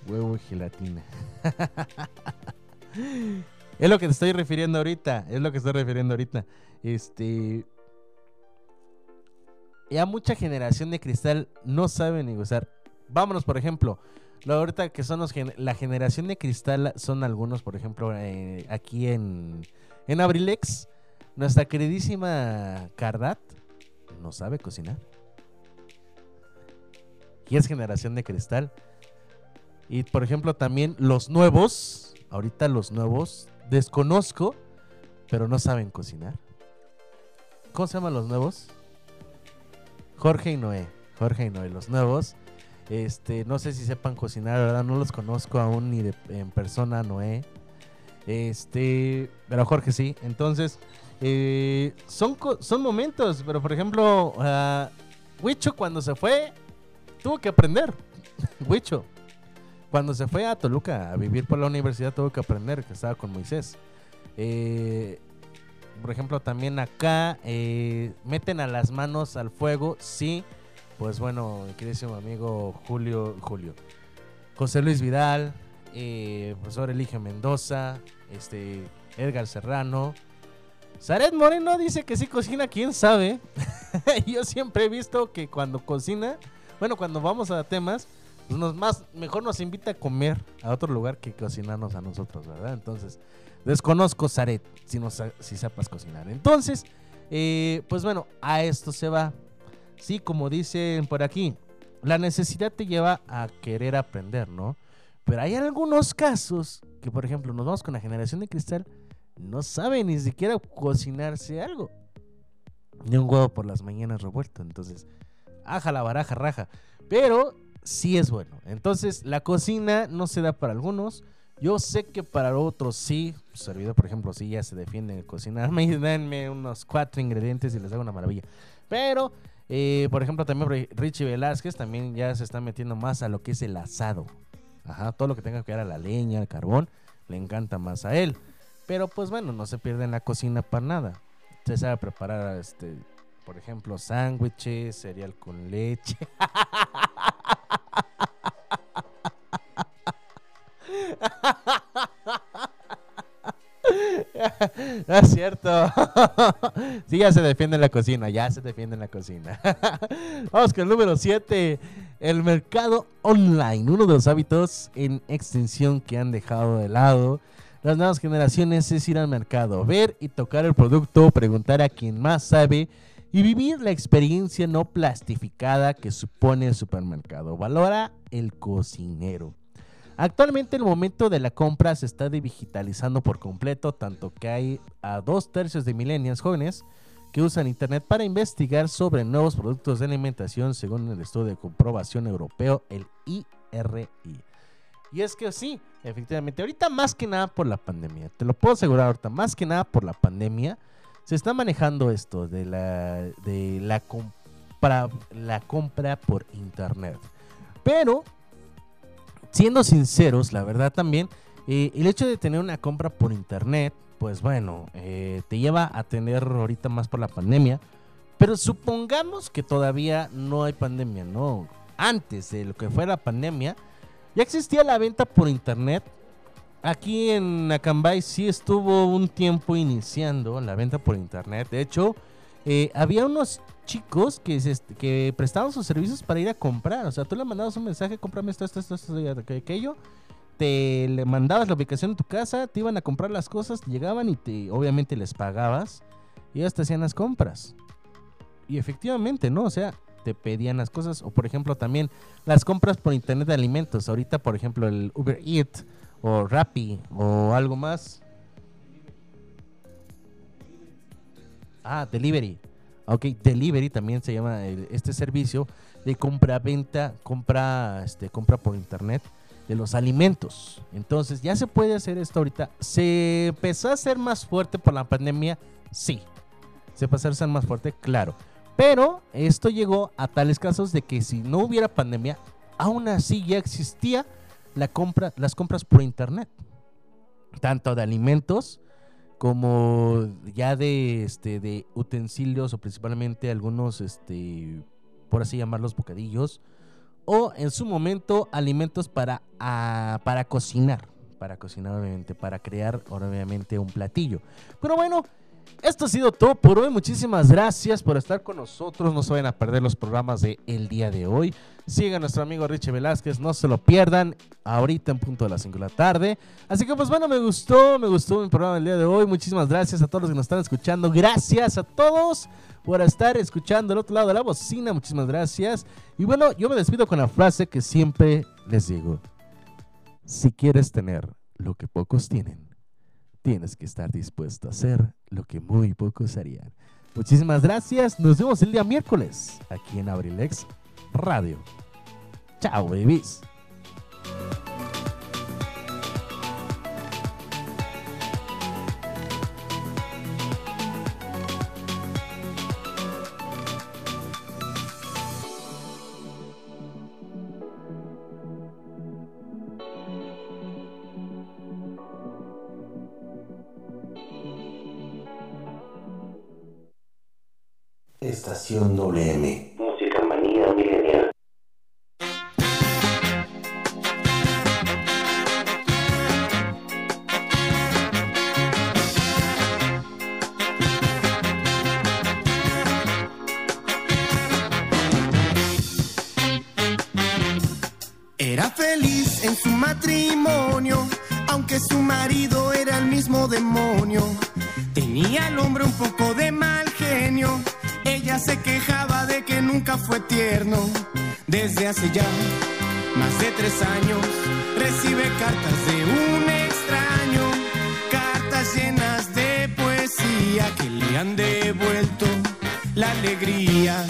huevo y gelatina. es lo que te estoy refiriendo ahorita, es lo que estoy refiriendo ahorita. Este, ya mucha generación de cristal no sabe ni gozar. Vámonos, por ejemplo, lo ahorita que son los la generación de cristal son algunos, por ejemplo, eh, aquí en, en Abrilex, nuestra queridísima Cardat no sabe cocinar. Y es generación de cristal. Y por ejemplo, también los nuevos, ahorita los nuevos, desconozco, pero no saben cocinar. ¿Cómo se llaman los nuevos? Jorge y Noé. Jorge y Noé, los nuevos. Este, no sé si sepan cocinar, verdad, no los conozco aún ni en persona, Noé. Este, pero Jorge sí. Entonces, eh, son, son momentos, pero por ejemplo, Huicho cuando se fue, tuvo que aprender. Huicho, cuando se fue a Toluca a vivir por la universidad, tuvo que aprender que estaba con Moisés. Eh, por ejemplo, también acá eh, meten a las manos al fuego, sí. Pues bueno, queridísimo amigo Julio, Julio, José Luis Vidal, eh, profesor Eligio Mendoza, este, Edgar Serrano. Zaret Moreno dice que sí cocina, quién sabe. Yo siempre he visto que cuando cocina, bueno, cuando vamos a temas, nos más, mejor nos invita a comer a otro lugar que cocinarnos a nosotros, ¿verdad? Entonces, desconozco Zaret, si, no, si cocinar. Entonces, eh, pues bueno, a esto se va. Sí, como dicen por aquí, la necesidad te lleva a querer aprender, ¿no? Pero hay algunos casos que, por ejemplo, nos vamos con la generación de cristal, no sabe ni siquiera cocinarse algo. Ni un huevo por las mañanas revuelto. Entonces, aja la baraja, raja. Pero sí es bueno. Entonces, la cocina no se da para algunos. Yo sé que para otros sí. Servidor, por ejemplo, sí ya se defiende en cocinar. Me denme unos cuatro ingredientes y les hago una maravilla. Pero, eh, por ejemplo, también Ri- Richie Velázquez también ya se está metiendo más a lo que es el asado. Ajá, todo lo que tenga que ver a la leña, al carbón, le encanta más a él. Pero pues bueno, no se pierde en la cocina para nada. Se sabe preparar, este, por ejemplo, sándwiches, cereal con leche. No es cierto. Sí, ya se defiende en la cocina, ya se defiende en la cocina. Vamos con el número 7. El mercado online, uno de los hábitos en extensión que han dejado de lado las nuevas generaciones es ir al mercado, ver y tocar el producto, preguntar a quien más sabe y vivir la experiencia no plastificada que supone el supermercado. Valora el cocinero. Actualmente el momento de la compra se está digitalizando por completo, tanto que hay a dos tercios de millennials jóvenes que usan internet para investigar sobre nuevos productos de alimentación según el estudio de comprobación europeo, el IRI. Y es que sí, efectivamente, ahorita más que nada por la pandemia, te lo puedo asegurar ahorita, más que nada por la pandemia, se está manejando esto de la, de la, compra, la compra por internet. Pero, siendo sinceros, la verdad también, eh, el hecho de tener una compra por internet, pues bueno, eh, te lleva a tener ahorita más por la pandemia. Pero supongamos que todavía no hay pandemia, ¿no? Antes de lo que fue la pandemia, ya existía la venta por internet. Aquí en Acambay sí estuvo un tiempo iniciando la venta por internet. De hecho, eh, había unos chicos que, prestaban sus servicios para ir a comprar. O sea, tú le mandabas un mensaje, cómprame esto, esto, esto, esto, aquello. Te le mandabas la ubicación de tu casa, te iban a comprar las cosas, llegaban y te, obviamente les pagabas. Y ellos te hacían las compras. Y efectivamente, ¿no? O sea, te pedían las cosas. O por ejemplo también las compras por internet de alimentos. Ahorita por ejemplo el Uber Eats o Rappi o algo más. Ah, Delivery. Ok, Delivery también se llama este servicio de compra-venta, compra, este, compra por internet de los alimentos. Entonces ya se puede hacer esto ahorita. ¿Se empezó a hacer más fuerte por la pandemia? Sí. ¿Se empezó a hacer más fuerte? Claro. Pero esto llegó a tales casos de que si no hubiera pandemia, aún así ya existía la compra, las compras por internet. Tanto de alimentos como ya de, este, de utensilios o principalmente algunos, este, por así llamarlos, bocadillos. O en su momento alimentos para, ah, para cocinar. Para cocinar obviamente, para crear obviamente un platillo. Pero bueno, esto ha sido todo por hoy. Muchísimas gracias por estar con nosotros. No se vayan a perder los programas de el día de hoy. Sigan a nuestro amigo Richie Velázquez, no se lo pierdan. Ahorita en punto de las 5 de la tarde. Así que pues bueno, me gustó, me gustó mi programa del día de hoy. Muchísimas gracias a todos los que nos están escuchando. Gracias a todos por estar escuchando al otro lado de la bocina. Muchísimas gracias. Y bueno, yo me despido con la frase que siempre les digo. Si quieres tener lo que pocos tienen tienes que estar dispuesto a hacer lo que muy pocos harían. Muchísimas gracias. Nos vemos el día miércoles aquí en Abrilex Radio. Chao, babies. Estación WM. Desde hace ya más de tres años recibe cartas de un extraño, cartas llenas de poesía que le han devuelto la alegría.